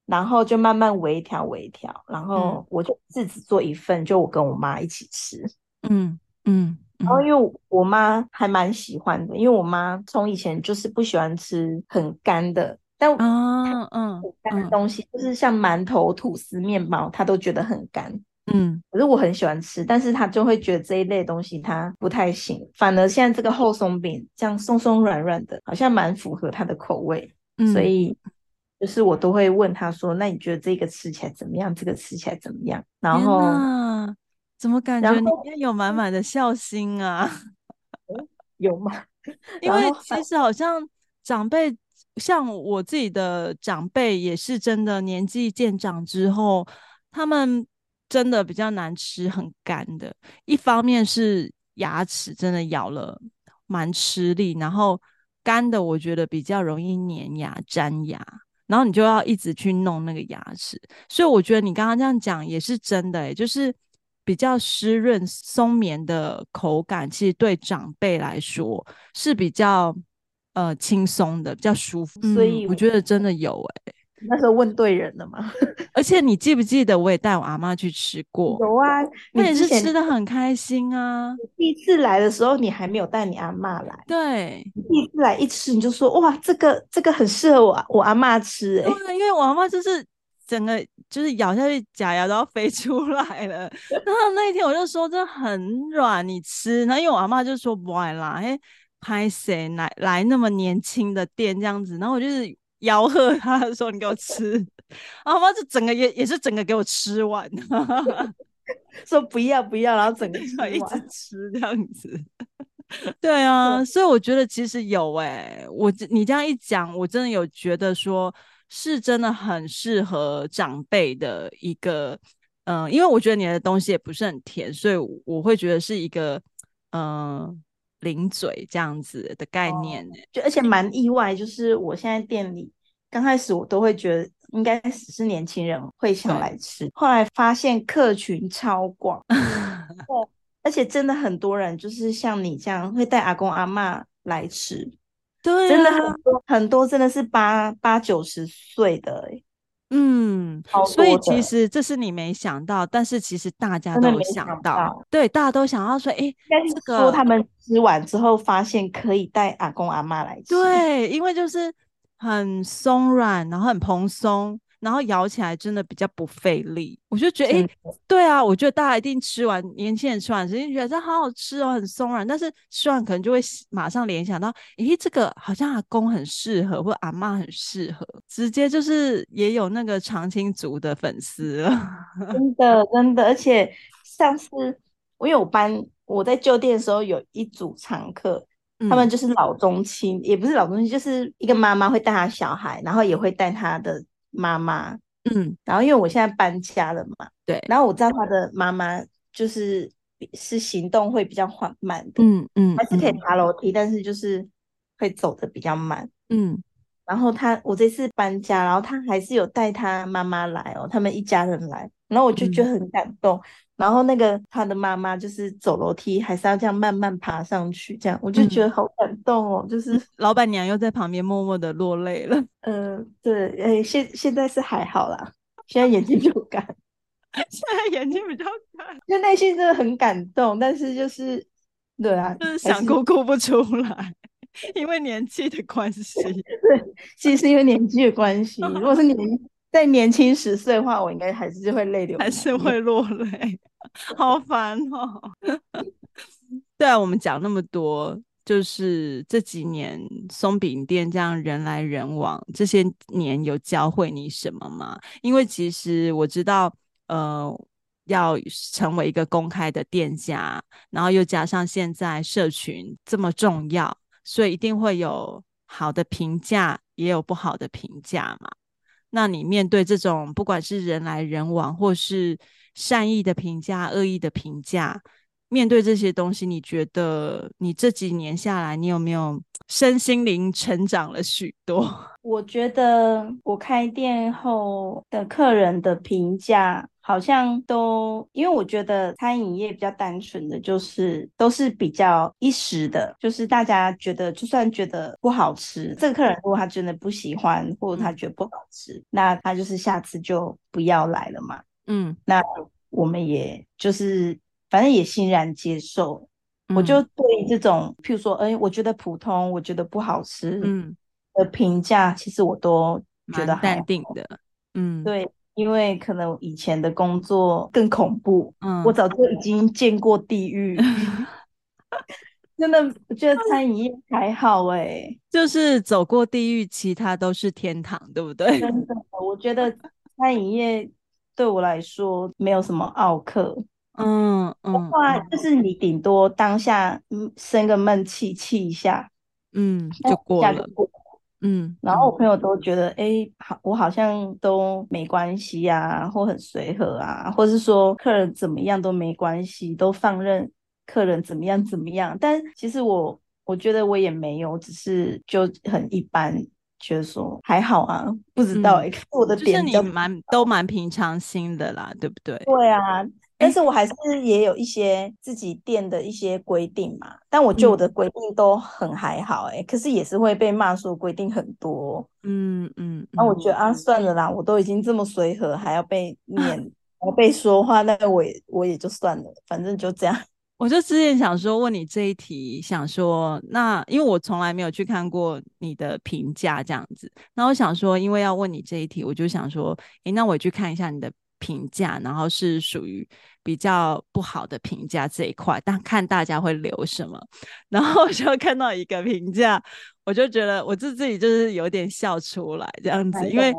然后就慢慢微调微调，然后我就自己做一份，就我跟我妈一起吃，嗯嗯，然后因为我妈还蛮喜欢的，因为我妈从以前就是不喜欢吃很干的，但嗯嗯，干的东西就是像馒头、吐司、面包，她都觉得很干。嗯，可是我很喜欢吃，但是他就会觉得这一类东西他不太行，反而现在这个厚松饼这样松松软软的，好像蛮符合他的口味，嗯、所以就是我都会问他说：“那你觉得这个吃起来怎么样？这个吃起来怎么样？”然后怎么感觉里面有满满的孝心啊？[laughs] 有吗？[laughs] 因为其实好像长辈，像我自己的长辈也是真的年纪渐长之后，他们。真的比较难吃，很干的。一方面是牙齿真的咬了蛮吃力，然后干的我觉得比较容易粘牙、粘牙，然后你就要一直去弄那个牙齿。所以我觉得你刚刚这样讲也是真的，欸，就是比较湿润、松绵的口感，其实对长辈来说是比较呃轻松的，比较舒服。所以我觉得真的有哎，欸。那时候问对人了吗？[laughs] 而且你记不记得，我也带我阿妈去吃过。有啊，那也是吃的很开心啊。第一次来的时候，你还没有带你阿妈来。对，第一次来一吃，你就说哇，这个这个很适合我我阿妈吃哎、欸。因为我阿妈就是整个就是咬下去，假牙都要飞出来了。[laughs] 然后那一天我就说这很软，你吃。然后因为我阿妈就说不爱啦，哎，拍谁来来那么年轻的店这样子。然后我就是。吆喝他说：“你给我吃。[laughs] ”然后妈就整个也也是整个给我吃完，[laughs] 说不要不要，然后整个一直吃这样子。对啊，所以我觉得其实有哎、欸，我你这样一讲，我真的有觉得说是真的很适合长辈的一个，嗯、呃，因为我觉得你的东西也不是很甜，所以我会觉得是一个，嗯、呃。零嘴这样子的概念就而且蛮意外，就是我现在店里刚开始我都会觉得应该只是年轻人会想来吃，后来发现客群超广，[laughs] 对，而且真的很多人就是像你这样会带阿公阿妈来吃，对、啊，真的很多很多真的是八八九十岁的哎。嗯，所以其实这是你没想到，但是其实大家都有想到，想到对，大家都想要说，哎，这个说他们吃完之后发现可以带阿公阿妈来吃，对，因为就是很松软，然后很蓬松。然后咬起来真的比较不费力，我就觉得，哎，对啊，我觉得大家一定吃完，年轻人吃完，肯定觉得这好好吃哦，很松软。但是吃完可能就会马上联想到，哎，这个好像阿公很适合，或阿嬷很适合，直接就是也有那个长青族的粉丝了。[laughs] 真的，真的，而且上次我有班，我在旧店的时候有一组常客，嗯、他们就是老中青，也不是老中青，就是一个妈妈会带她小孩，然后也会带她的。妈妈，嗯，然后因为我现在搬家了嘛，对，然后我知道他的妈妈就是是行动会比较缓慢的，嗯嗯，还是可以爬楼梯，嗯，但是就是会走的比较慢，嗯，然后他我这次搬家，然后他还是有带他妈妈来哦，他们一家人来，然后我就觉得很感动。嗯然后那个他的妈妈就是走楼梯，还是要这样慢慢爬上去，这样我就觉得好感动哦。嗯、就是老板娘又在旁边默默的落泪了。嗯、呃，对，哎，现现在是还好啦，现在眼睛比较干，[laughs] 现在眼睛比较干，就内心真的很感动，但是就是对啊，就是想哭哭不出来，[laughs] 因为年纪的关系。[laughs] 对，其实是因为年纪的关系，如果是年再年轻十岁的话，我应该还是会泪流，还是会落泪。好烦哦！[laughs] 对啊，我们讲那么多，就是这几年松饼店这样人来人往，这些年有教会你什么吗？因为其实我知道，呃，要成为一个公开的店家，然后又加上现在社群这么重要，所以一定会有好的评价，也有不好的评价嘛。那你面对这种不管是人来人往，或是善意的评价、恶意的评价，面对这些东西，你觉得你这几年下来，你有没有身心灵成长了许多？我觉得我开店后的客人的评价好像都，因为我觉得餐饮业比较单纯的就是都是比较一时的，就是大家觉得就算觉得不好吃，这个客人如果他真的不喜欢，或者他觉得不好吃，那他就是下次就不要来了嘛。嗯，那我们也就是反正也欣然接受。嗯、我就对这种，譬如说，哎，我觉得普通，我觉得不好吃，嗯，的评价，其实我都觉得淡定的。嗯，对，因为可能以前的工作更恐怖，嗯，我早就已经见过地狱。[laughs] 真的，我觉得餐饮业还好哎、欸，就是走过地狱，其他都是天堂，对不对？真的，我觉得餐饮业。对我来说没有什么奥克，嗯嗯，话就是你顶多当下生个闷气气一下，嗯，就过了，嗯。然后我朋友都觉得，哎、嗯，好，我好像都没关系啊，或很随和啊，或是说客人怎么样都没关系，都放任客人怎么样怎么样。但其实我我觉得我也没有，只是就很一般。觉得说还好啊，不知道哎、欸，嗯、我的点就是你蛮都蛮平常心的啦，对不对？对啊，但是我还是也有一些自己店的一些规定嘛，但我觉得我的规定都很还好哎、欸，嗯、可是也是会被骂说规定很多，嗯嗯，那、嗯、我觉得啊，算了啦，我都已经这么随和，还要被 [laughs] 念，还要被说话，那我也我也就算了，反正就这样。[laughs] 我就之前想说问你这一题，想说那因为我从来没有去看过你的评价这样子，那我想说，因为要问你这一题，我就想说，诶，那我去看一下你的评价，然后是属于比较不好的评价这一块，但看大家会留什么，然后我就看到一个评价。我就觉得我自自己就是有点笑出来这样子，因为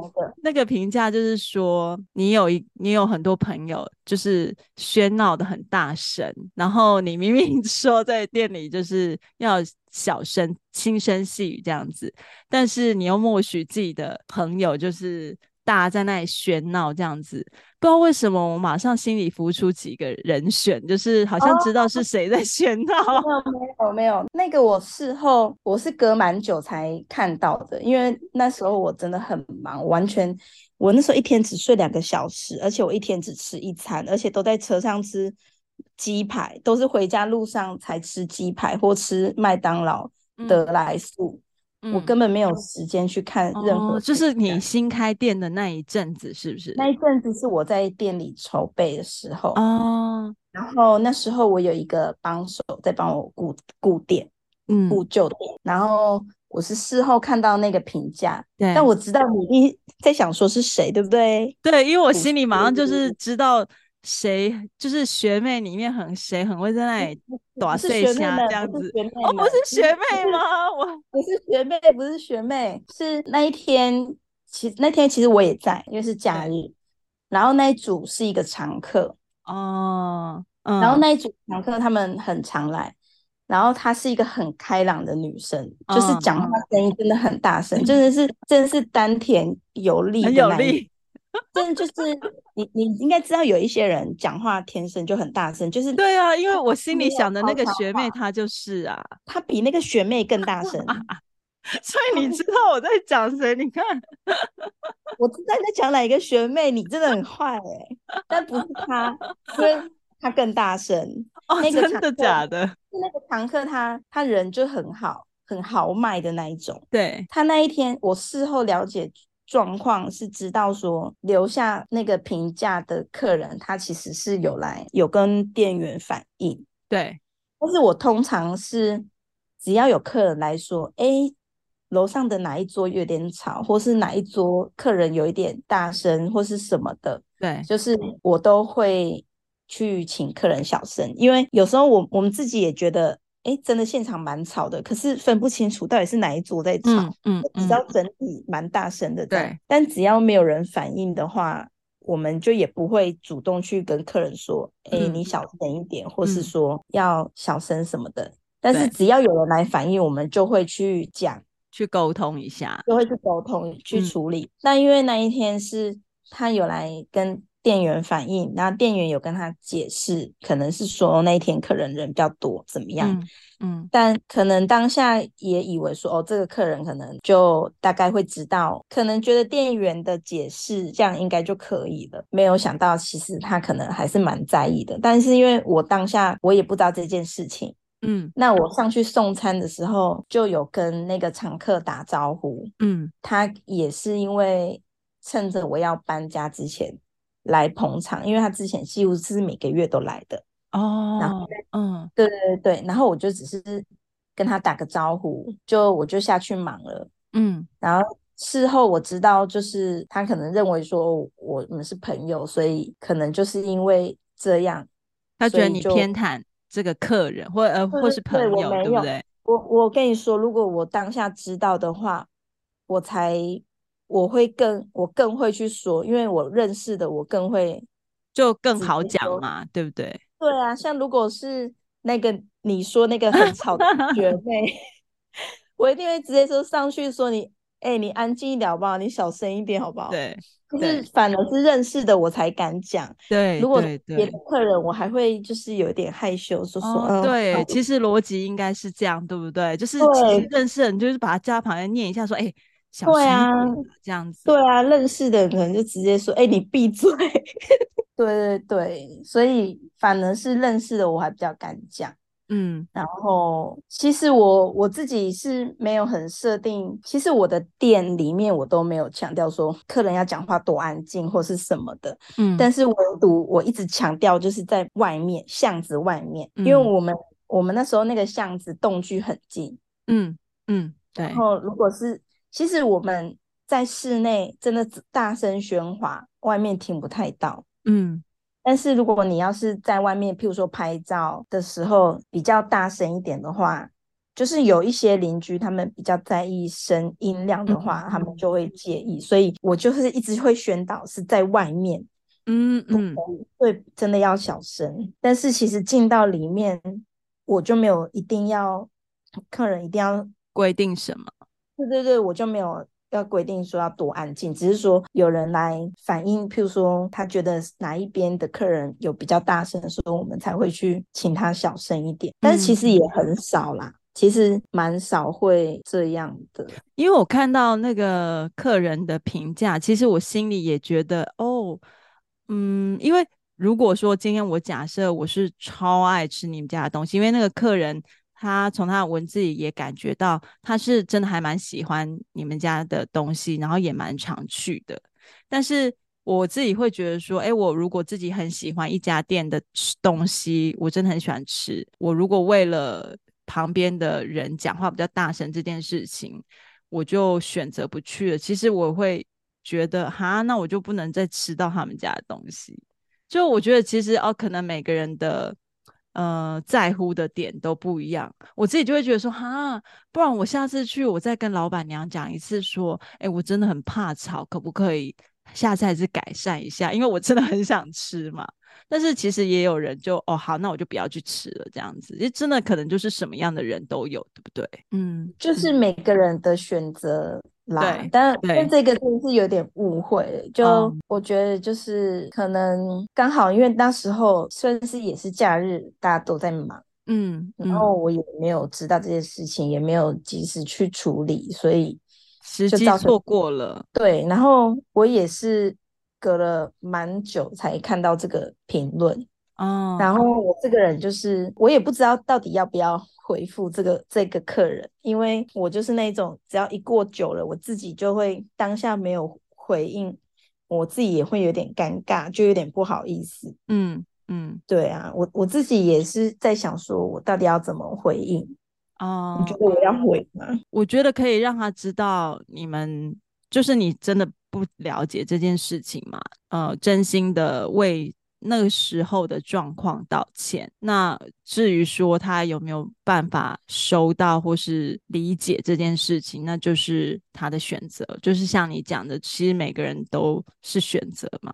那个评价就是说你有一你有很多朋友就是喧闹的很大声，然后你明明 [laughs] 说在店里就是要小声轻声细语这样子，但是你又默许自己的朋友就是大家在那里喧闹这样子，不知道为什么我马上心里浮出几个人选，就是好像知道是谁在喧闹。哦。没有 [laughs] 没有没有，那个我事后我是隔蛮久才看到的，因为那时候我真的很忙，完全我那时候一天只睡两个小时，而且我一天只吃一餐，而且都在车上吃鸡排，都是回家路上才吃鸡排或吃麦当劳、得来速。嗯我根本没有时间去看任何、哦，就是你新开店的那一阵子，是不是？那一阵子是我在店里筹备的时候哦。然后那时候我有一个帮手在帮我顾顾店，嗯，顾旧店。然后我是事后看到那个评价，对，但我知道你一 [laughs] 在想说是谁，对不对？对，因为我心里马上就是知道。谁就是学妹里面很谁很会在那里打碎虾这样子？哦，不是学妹吗？我不是学妹，不是学妹，是那一天，其实那天其实我也在，因为是假日。然后那一组是一个常客哦，嗯、然后那一组常客他们很常来，然后她是一个很开朗的女生，嗯、就是讲话声音真的很大声，真的是真的是丹田有力的那种。真的就是你，你应该知道有一些人讲话天生就很大声，就是对啊，因为我心里想的那个学妹她就是啊，她比那个学妹更大声，[laughs] 所以你知道我在讲谁？你看，[laughs] 我知道你在讲哪一个学妹，你真的很坏哎、欸，但不是她，因为她更大声。哦，那个真的假的？那个常客他他人就很好，很豪迈的那一种。对，他那一天，我事后了解。状况是知道说留下那个评价的客人，他其实是有来有跟店员反映，对。但是我通常是只要有客人来说，哎，楼上的哪一桌有点吵，或是哪一桌客人有一点大声，或是什么的，对，就是我都会去请客人小声，因为有时候我我们自己也觉得。哎，真的现场蛮吵的，可是分不清楚到底是哪一桌在吵。嗯，嗯，你知道整体蛮大声的。对，但只要没有人反应的话，我们就也不会主动去跟客人说：“哎、嗯，你小声一点，或是说要小声什么的。嗯”但是只要有人来反应，我们就会去讲，去沟通一下，就会去沟通去处理。那、嗯、因为那一天是他有来跟。店员反映，然后店员有跟他解释，可能是说那一天客人人比较多，怎么样？嗯，嗯，但可能当下也以为说，哦，这个客人可能就大概会知道，可能觉得店员的解释这样应该就可以了，没有想到其实他可能还是蛮在意的。但是因为我当下我也不知道这件事情，嗯，那我上去送餐的时候就有跟那个常客打招呼，嗯，他也是因为趁着我要搬家之前。来捧场，因为他之前几乎是每个月都来的哦。然后，嗯，对对对对，然后我就只是跟他打个招呼，就我就下去忙了，嗯。然后事后我知道，就是他可能认为说我们是朋友，所以可能就是因为这样，他觉得你偏袒这个客人，或呃或是朋友，对不对？我我跟你说，如果我当下知道的话，我才。我会更，我更会去说，因为我认识的，我更会就更好讲嘛，对不对？对啊，像如果是那个你说那个很吵的学 [laughs] 妹，[laughs] 我一定会直接说上去说你，哎、欸，你安静一点好不好？你小声一点好不好？对，就是反而是认识的我才敢讲。对，如果别的客人，我还会就是有点害羞，说说、哦嗯。对，其实逻辑应该是这样，对不对？就是其实认识人，就是把他叫旁边念一下，说，哎、欸。对啊，这样子。对啊，认识的人可能就直接说：“哎、欸，你闭嘴。[laughs] ”对对对，所以反而是认识的我还比较敢讲。嗯，然后其实我我自己是没有很设定，其实我的店里面我都没有强调说客人要讲话多安静或是什么的。嗯，但是唯独我一直强调就是在外面巷子外面，嗯、因为我们我们那时候那个巷子动距很近。嗯嗯，对。然后如果是其实我们在室内真的大声喧哗，外面听不太到。嗯，但是如果你要是在外面，譬如说拍照的时候比较大声一点的话，就是有一些邻居他们比较在意声音量的话，嗯、他们就会介意。所以我就是一直会宣导是在外面，嗯嗯，对，真的要小声。但是其实进到里面，我就没有一定要客人一定要规定什么。对对对，我就没有要规定说要多安静，只是说有人来反映，譬如说他觉得哪一边的客人有比较大声的时候，我们才会去请他小声一点。但是其实也很少啦，其实蛮少会这样的。因为我看到那个客人的评价，其实我心里也觉得哦，嗯，因为如果说今天我假设我是超爱吃你们家的东西，因为那个客人。他从他的文字里也感觉到，他是真的还蛮喜欢你们家的东西，然后也蛮常去的。但是我自己会觉得说，诶，我如果自己很喜欢一家店的吃东西，我真的很喜欢吃。我如果为了旁边的人讲话比较大声这件事情，我就选择不去了。其实我会觉得，哈，那我就不能再吃到他们家的东西。就我觉得，其实哦，可能每个人的。呃，在乎的点都不一样，我自己就会觉得说，哈，不然我下次去，我再跟老板娘讲一次，说，哎，我真的很怕吵，可不可以下次还是改善一下？因为我真的很想吃嘛。但是其实也有人就，哦，好，那我就不要去吃了，这样子，因为真的可能就是什么样的人都有，对不对？嗯，就是每个人的选择。来，但但这个真的是有点误会，就我觉得就是可能刚好因为那时候算是也是假日，大家都在忙，嗯，然后我也没有知道这件事情，也没有及时去处理，所以时机错过了。对，然后我也是隔了蛮久才看到这个评论，哦，然后我这个人就是我也不知道到底要不要。回复这个这个客人，因为我就是那种只要一过久了，我自己就会当下没有回应，我自己也会有点尴尬，就有点不好意思。嗯嗯，对啊，我我自己也是在想，说我到底要怎么回应哦，你觉得我要回吗？我觉得可以让他知道你们就是你真的不了解这件事情嘛，呃，真心的为。那个时候的状况道歉。那至于说他有没有办法收到或是理解这件事情，那就是他的选择。就是像你讲的，其实每个人都是选择嘛。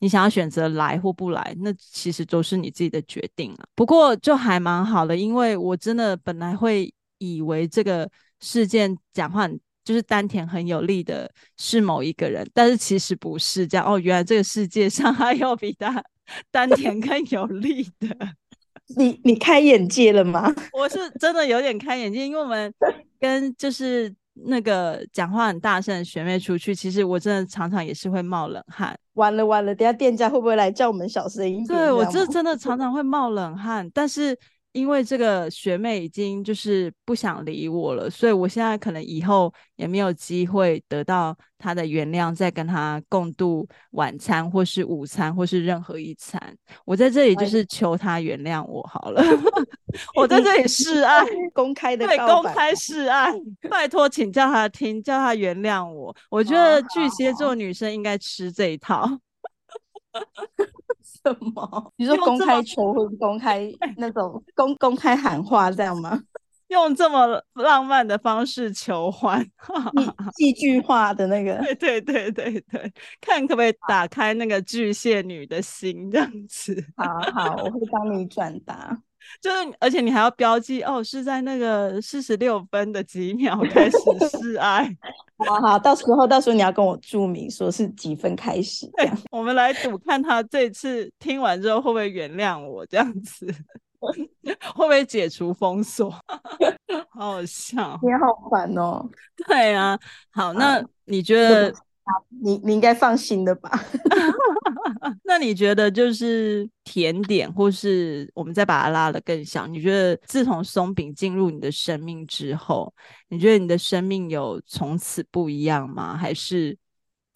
你想要选择来或不来，那其实都是你自己的决定了。不过就还蛮好的，因为我真的本来会以为这个事件讲话就是丹田很有力的是某一个人，但是其实不是这样哦。原来这个世界上 [laughs] 还有比他。[laughs] 丹田更有力的，[laughs] 你你开眼界了吗？[laughs] 我是真的有点开眼界，因为我们跟就是那个讲话很大声的学妹出去，其实我真的常常也是会冒冷汗。完了完了，等下店家会不会来叫我们小声一点？对，我这真的常常会冒冷汗，但是。因为这个学妹已经就是不想理我了，所以我现在可能以后也没有机会得到她的原谅，再跟她共度晚餐或是午餐或是任何一餐。我在这里就是求她原谅我好了，[laughs] 我在这里示爱，公开的对，公开示爱，拜托，请叫她听，叫她原谅我。我觉得巨蟹座女生应该吃这一套。[laughs] 什么？你说公开求婚、公开那种 [laughs] 公公开喊话这样吗？用这么浪漫的方式求欢，[laughs] 戏剧化的那个？对对对对对，看可不可以打开那个巨蟹女的心这样子。好好，我会帮你转达。就是，而且你还要标记哦，是在那个四十六分的几秒开始示爱。[laughs] 好好，到时候到时候你要跟我注明说是几分开始。对，我们来赌，看他这次听完之后会不会原谅我这样子，[laughs] 会不会解除封锁？[laughs] 好好笑，你好烦哦。对啊，好，那你觉得？你你应该放心的吧？[laughs] 那你觉得就是甜点，或是我们再把它拉得更小？你觉得自从松饼进入你的生命之后，你觉得你的生命有从此不一样吗？还是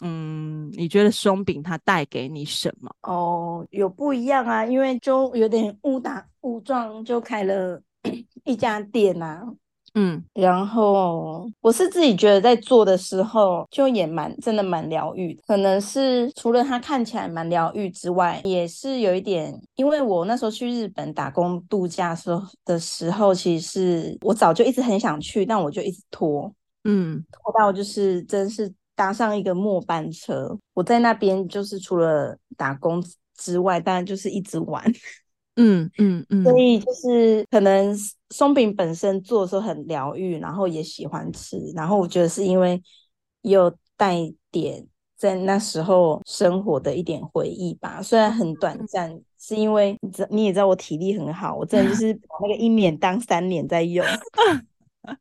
嗯，你觉得松饼它带给你什么？哦，有不一样啊，因为就有点误打误撞就开了 [clears throat] 一家店啊。嗯，然后我是自己觉得在做的时候就也蛮真的蛮疗愈，可能是除了它看起来蛮疗愈之外，也是有一点，因为我那时候去日本打工度假时候的时候，其实是我早就一直很想去，但我就一直拖，嗯，拖到就是真是搭上一个末班车，我在那边就是除了打工之外，当然就是一直玩。嗯嗯嗯，所以就是可能松饼本身做的时候很疗愈，然后也喜欢吃，然后我觉得是因为有带点在那时候生活的一点回忆吧，虽然很短暂，是因为你知你也知道我体力很好，我真的就 [laughs] 是把那个一年当三年在用，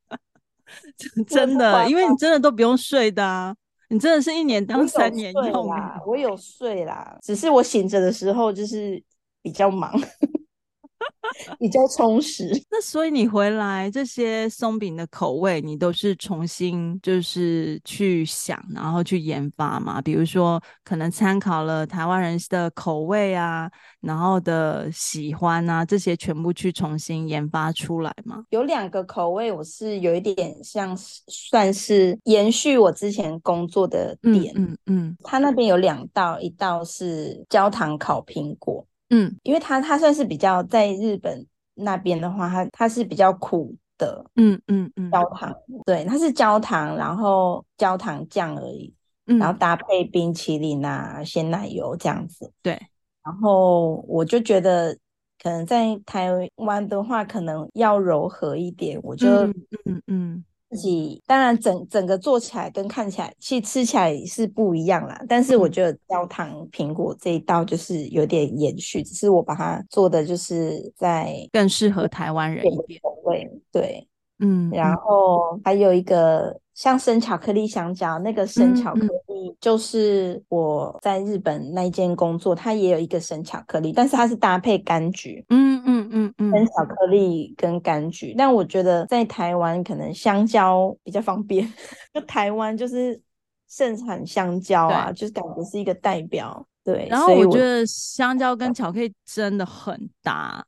[laughs] 真的，因为你真的都不用睡的啊。你真的是一年当三年用啦，我有睡啦，只是我醒着的时候就是比较忙。[laughs] 比较充实。那所以你回来这些松饼的口味，你都是重新就是去想，然后去研发嘛？比如说，可能参考了台湾人的口味啊，然后的喜欢啊，这些全部去重新研发出来嘛？有两个口味，我是有一点像算是延续我之前工作的点。嗯嗯，他、嗯嗯、那边有两道，一道是焦糖烤苹果。嗯，因为它它算是比较在日本那边的话，它它是比较苦的，嗯嗯嗯，焦糖，对，它是焦糖，然后焦糖酱而已，嗯，然后搭配冰淇淋啊、鲜奶油这样子，对，然后我就觉得可能在台湾的话，可能要柔和一点，我就嗯嗯。嗯自己当然整整个做起来跟看起来，其实吃起来是不一样啦。但是我觉得焦糖苹果这一道就是有点延续，只是我把它做的就是在更适合台湾人一点口味。对，嗯，然后还有一个。像生巧克力香蕉，那个生巧克力就是我在日本那间工作，它也有一个生巧克力，但是它是搭配柑橘，嗯嗯嗯嗯，生巧克力跟柑橘。但我觉得在台湾可能香蕉比较方便，[laughs] 就台湾就是盛产香蕉啊，就是感觉是一个代表。对，然后我觉得香蕉跟巧克力真的很搭。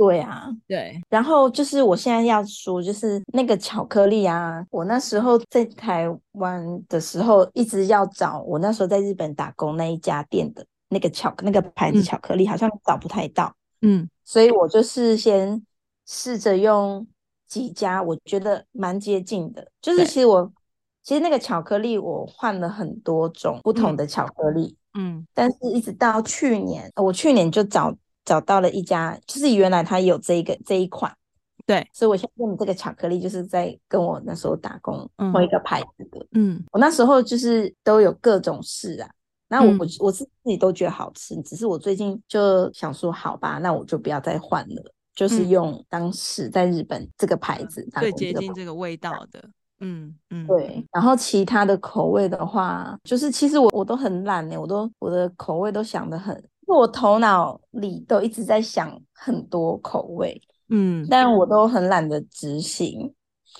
对啊，对，然后就是我现在要说，就是那个巧克力啊，我那时候在台湾的时候，一直要找我那时候在日本打工那一家店的那个巧那个牌子巧克力，好像找不太到，嗯，所以我就是先试着用几家，我觉得蛮接近的，就是其实我其实那个巧克力我换了很多种不同的巧克力，嗯，嗯，但是一直到去年，我去年就找。找到了一家，就是原来他有这一个这一款，对，所以我现在用的这个巧克力就是在跟我那时候打工同一个牌子的，嗯，我那时候就是都有各种试啊，那我、嗯、我是自己都觉得好吃，只是我最近就想说，好吧，那我就不要再换了，就是用当时在日本这个牌子个最接近这个味道的，嗯嗯，对，然后其他的口味的话，就是其实我我都很懒呢，我都我的口味都想的很。我头脑里都一直在想很多口味，嗯，但我都很懒得执行，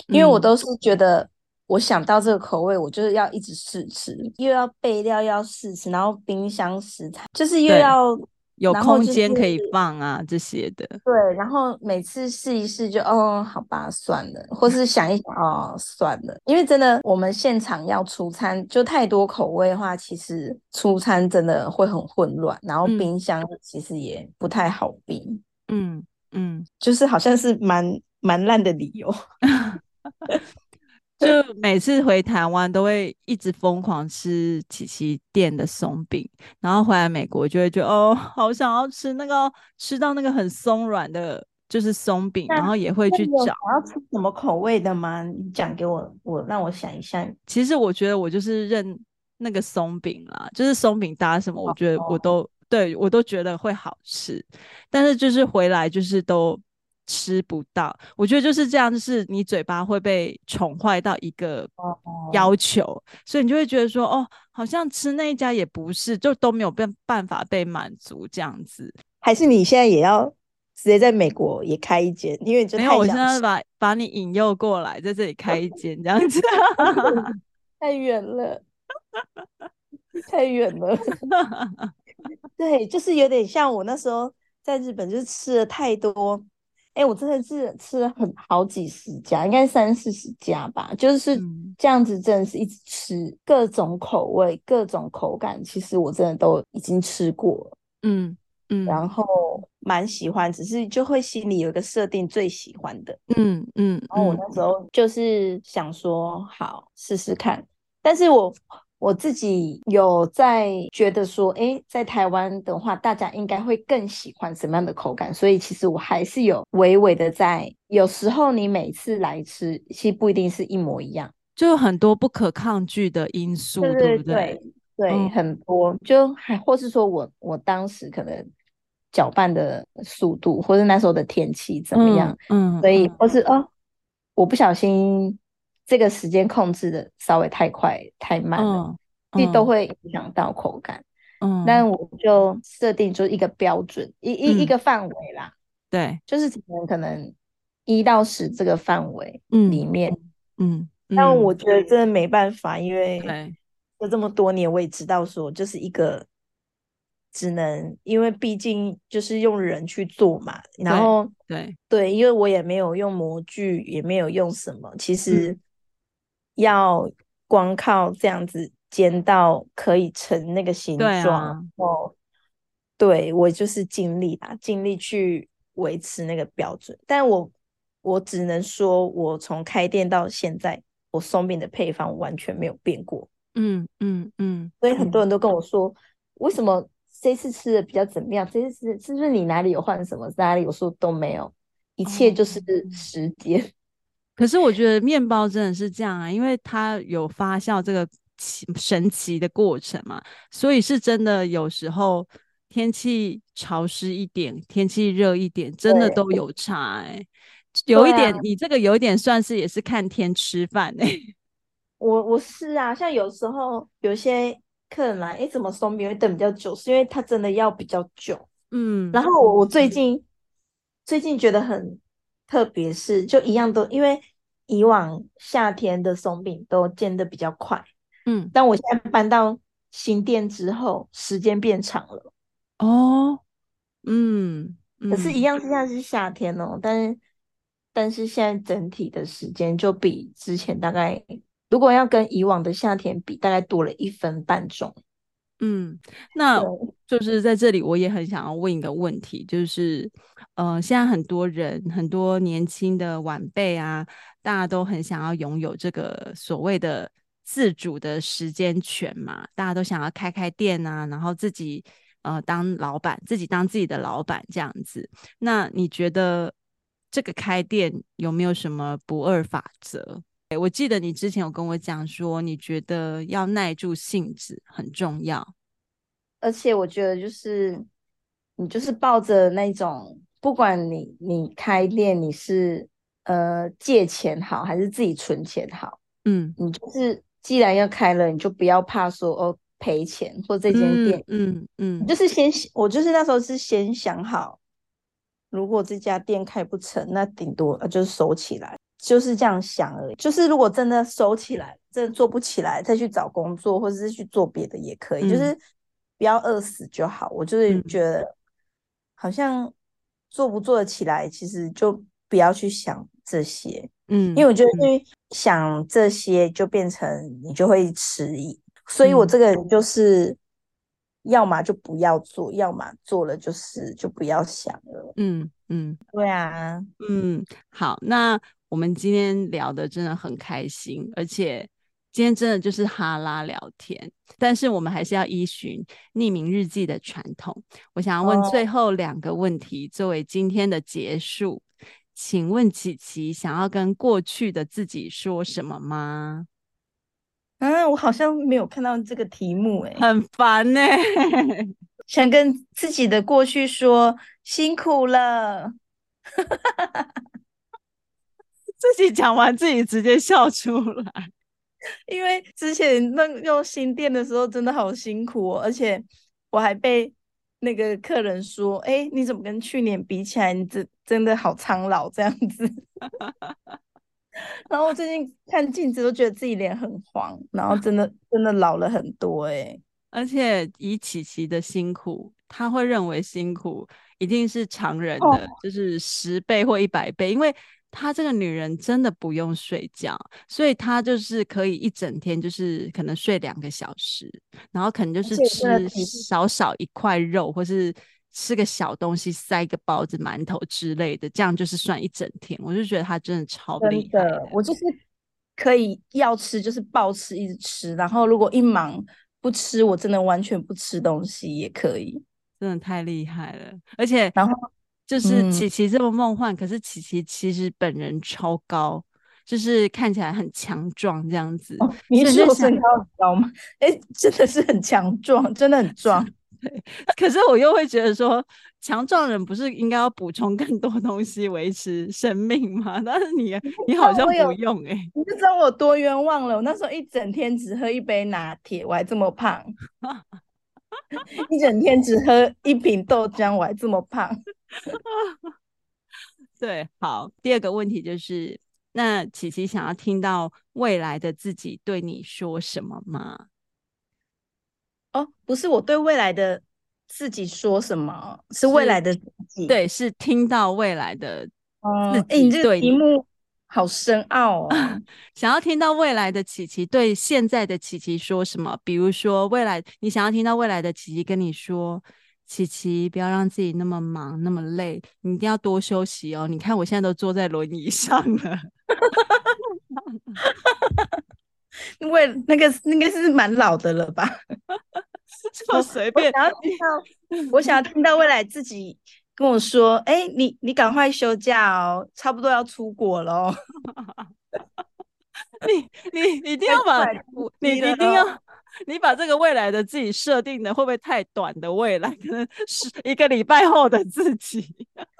因为我都是觉得我想到这个口味，我就是要一直试吃，又要备料要试吃，然后冰箱食材就是又要。有空间可以放啊，这些的。对，然后每次试一试就哦，好吧，算了，或是想一想哦，算了，因为真的我们现场要出餐，就太多口味的话，其实出餐真的会很混乱，然后冰箱其实也不太好冰。嗯嗯，就是好像是蛮蛮烂的理由。[laughs] [laughs] 就每次回台湾都会一直疯狂吃琪琪店的松饼，然后回来美国就会觉得哦，好想要吃那个吃到那个很松软的，就是松饼，然后也会去找。想要吃什么口味的吗？你讲给我，我让我想一下。其实我觉得我就是认那个松饼啦，就是松饼搭什么，我觉得我都、哦、对我都觉得会好吃，但是就是回来就是都。吃不到，我觉得就是这样，就是你嘴巴会被宠坏到一个要求，oh. 所以你就会觉得说，哦，好像吃那一家也不是，就都没有办办法被满足这样子。还是你现在也要直接在美国也开一间？因为你没有，我现在把把你引诱过来，在这里开一间这样子，[laughs] 太远了，太远了。[laughs] 对，就是有点像我那时候在日本，就是吃了太多。哎、欸，我真的是吃了很好几十家，应该三四十家吧，就是这样子，真的是一直吃各种口味、各种口感，其实我真的都已经吃过了，嗯嗯，然后蛮喜欢，只是就会心里有一个设定最喜欢的，嗯嗯，然后我那时候就是想说，好试试看，但是我。我自己有在觉得说，哎，在台湾的话，大家应该会更喜欢什么样的口感？所以其实我还是有微微的在。有时候你每次来吃，其实不一定是一模一样，就有很多不可抗拒的因素，对，对，对，对不对？对，嗯、很多，就还或是说我我当时可能搅拌的速度，或者那时候的天气怎么样，嗯，嗯所以或是哦，我不小心这个时间控制的稍微太快太慢了，这、嗯、都会影响到口感。嗯，但我就设定就一个标准，一一、嗯、一个范围啦。对，就是可能可能一到十这个范围里面，嗯，但我觉得真的没办法，因为这这么多年，我也知道说，就是一个只能，因为毕竟就是用人去做嘛，然后对对，因为我也没有用模具，也没有用什么，其实要光靠这样子煎到可以成那个形状，然后对我就是尽力啦，尽力去。维持那个标准，但我我只能说，我从开店到现在，我松饼的配方完全没有变过。嗯嗯嗯，所以很多人都跟我说，为什么这次吃的比较怎么样？这次吃是不是你哪里有换什么？哪里我说都没有，一切就是时间。哦。可是我觉得面包真的是这样啊，因为它有发酵这个奇神奇的过程嘛，所以是真的有时候。天气潮湿一点，天气热一点，真的都有差哎、欸。有一点、啊，你这个有一点算是也是看天吃饭哎、欸。[laughs] 我我是啊，像有时候有些客人来，哎、欸，怎么松饼会等比较久？是因为他真的要比较久。嗯，然后我我最近、嗯、最近觉得很特别，是就一样都因为以往夏天的松饼都煎的比较快，嗯，但我现在搬到新店之后，时间变长了。哦，嗯，可是，一样是现在是夏天哦，嗯、但是，但是现在整体的时间就比之前大概，如果要跟以往的夏天比，大概多了一分半钟。嗯，[laughs] 那就是在这里，我也很想要问一个问题，就是，呃，现在很多人，很多年轻的晚辈啊，大家都很想要拥有这个所谓的自主的时间权嘛，大家都想要开开店啊，然后自己。呃，当老板，自己当自己的老板这样子，那你觉得这个开店有没有什么不二法则？我记得你之前有跟我讲说，你觉得要耐住性子很重要，而且我觉得就是你就是抱着那种，不管你你开店你是呃借钱好还是自己存钱好，嗯，你就是既然要开了，你就不要怕说哦。赔钱或这间店，嗯嗯，嗯，就是先我就是那时候是先想好，如果这家店开不成，那顶多就是收起来，就是这样想而已。就是如果真的收起来，真的做不起来，再去找工作或者是去做别的也可以，嗯，就是不要饿死就好。我就是觉得，好像做不做得起来，其实就不要去想这些，嗯，因为我觉得去想这些，就变成你就会迟疑。所以我这个人就是，要么就不要做，要么做了就是就不要想了。嗯嗯，对啊，嗯，好，那我们今天聊的真的很开心，而且今天真的就是哈拉聊天，但是我们还是要依循匿名日记的传统。我想要问最后两个问题，作为今天的结束，请问琪琪想要跟过去的自己说什么吗？嗯，我好像没有看到这个题目哎，很烦哎，[laughs] 想跟自己的过去说辛苦了，[laughs] 自己讲完自己直接笑出来，[laughs] 因为之前那用新店的时候真的好辛苦哦，而且我还被那个客人说，哎，你怎么跟去年比起来，你真真的好苍老这样子。[laughs] 然后我最近看镜子都觉得自己脸很黄，然后真的真的老了很多哎、欸，而且以琪琪的辛苦，他会认为辛苦一定是常人的，哦、就是十倍或一百倍，因为她这个女人真的不用睡觉，所以她就是可以一整天就是可能睡两个小时，然后可能就是吃少少一块肉或是。吃个小东西，塞个包子、馒头之类的，这样就是算一整天。我就觉得她真的超厉害的。我就是可以要吃就是暴吃，一直吃。然后如果一忙不吃，我真的完全不吃东西也可以。真的太厉害了。而且，然后就是琪琪这么梦幻，嗯、可是琪琪其实本人超高，就是看起来很强壮这样子。哦、你是说身高很高吗？哎、欸，真的是很强壮，真的很壮。[laughs] 对，可是我又会觉得说，强壮人不是应该要补充更多东西维持生命吗？[laughs] 但是你你好像不用哎、欸，你就知道我多冤枉了。我那时候一整天只喝一杯拿铁，我还这么胖；[laughs] [laughs] 一整天只喝一瓶豆浆，我还这么胖。[laughs] 对，好，第二个问题就是，那琪琪想要听到未来的自己对你说什么吗？哦，不是我对未来的自己说什么，是未来的自己。对，是听到未来的自己。哎、嗯，你这个题目好深奥哦。[laughs] 想要听到未来的琪琪对现在的琪琪说什么？比如说，未来你想要听到未来的琪琪跟你说：“琪琪，不要让自己那么忙，那么累，你一定要多休息哦。”你看，我现在都坐在轮椅上了。因为那个那个是蛮老的了吧？[laughs] 就随便。然后听到，我想要听到未来自己跟我说：“哎、欸，你你赶快休假哦，差不多要出国喽。[laughs] ”你你你一定要把你一定要你把这个未来的自己设定的会不会太短的未来？可能是一个礼拜后的自己，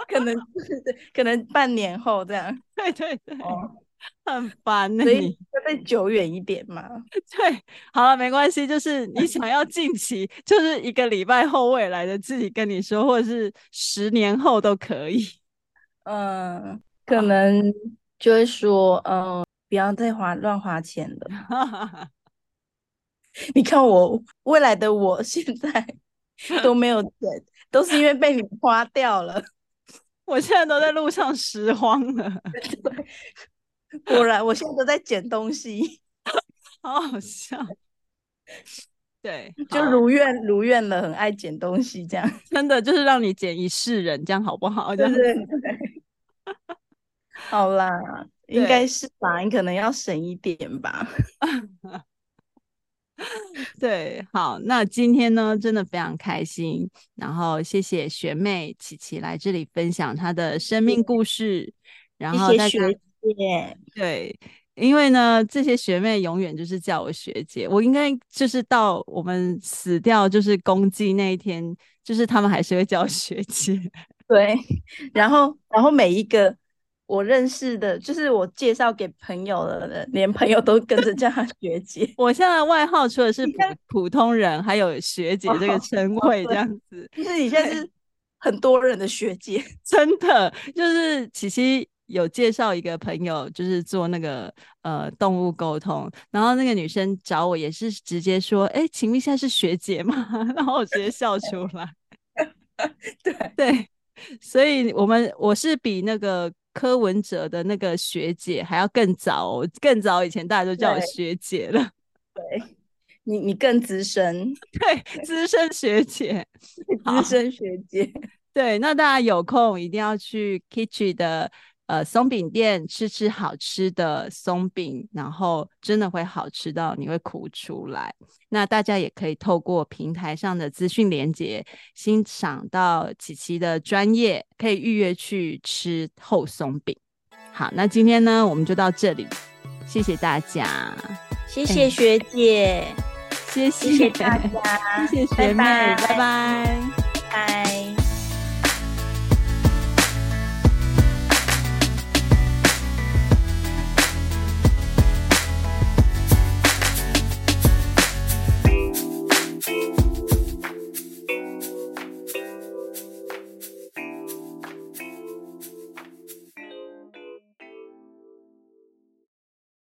可能是可能半年后这样。[laughs] 对对对。哦很烦呢、欸，所以要再久远一点嘛。[laughs] 对，好了，没关系，就是你想要近期，就是一个礼拜后未来的自己跟你说，或者是十年后都可以。[laughs] 嗯，可能就会说，嗯，不要再花乱花钱了。[laughs] 你看我未来的我现在都没有钱，都是因为被你花掉了。我现在都在路上拾荒了。对。[laughs] 果然，我现在都在捡东西，[laughs] 好好笑。[laughs] 对，就如愿如愿了，很爱捡东西，这样真的就是让你捡一世人，这样好不好？对对对。好啦，应该是吧，你可能要省一点吧。对，好，那今天呢，真的非常开心，然后谢谢学妹琪琪来这里分享她的生命故事，然后大家。姐，对，因为呢，这些学妹永远就是叫我学姐，我应该就是到我们死掉就是公祭那一天，就是他们还是会叫我学姐。[laughs] 对，然后，然后每一个我认识的，就是我介绍给朋友的人，连朋友都跟着叫她学姐。[laughs] 我现在外号除了是普普通人，还有学姐这个称谓，这样子。就是你现在是很多人的学姐，[laughs] 真的就是琪琪。有介绍一个朋友，就是做那个呃动物沟通，然后那个女生找我也是直接说：“哎，请问一下是学姐吗？” [laughs] 然后我直接笑出来。[laughs] 对对，所以我们我是比那个柯文哲的那个学姐还要更早，更早以前大家都叫我学姐了。[laughs] 对，你你更资深，对，资深学姐，资深学姐。对，那大家有空一定要去 Kitchy 的。呃，松饼店吃吃好吃的松饼，然后真的会好吃到你会哭出来。那大家也可以透过平台上的资讯连接，欣赏到琪琪的专业，可以预约去吃厚松饼。好，那今天呢，我们就到这里，谢谢大家，谢谢学姐，谢谢大家，谢谢学妹，拜拜。拜拜。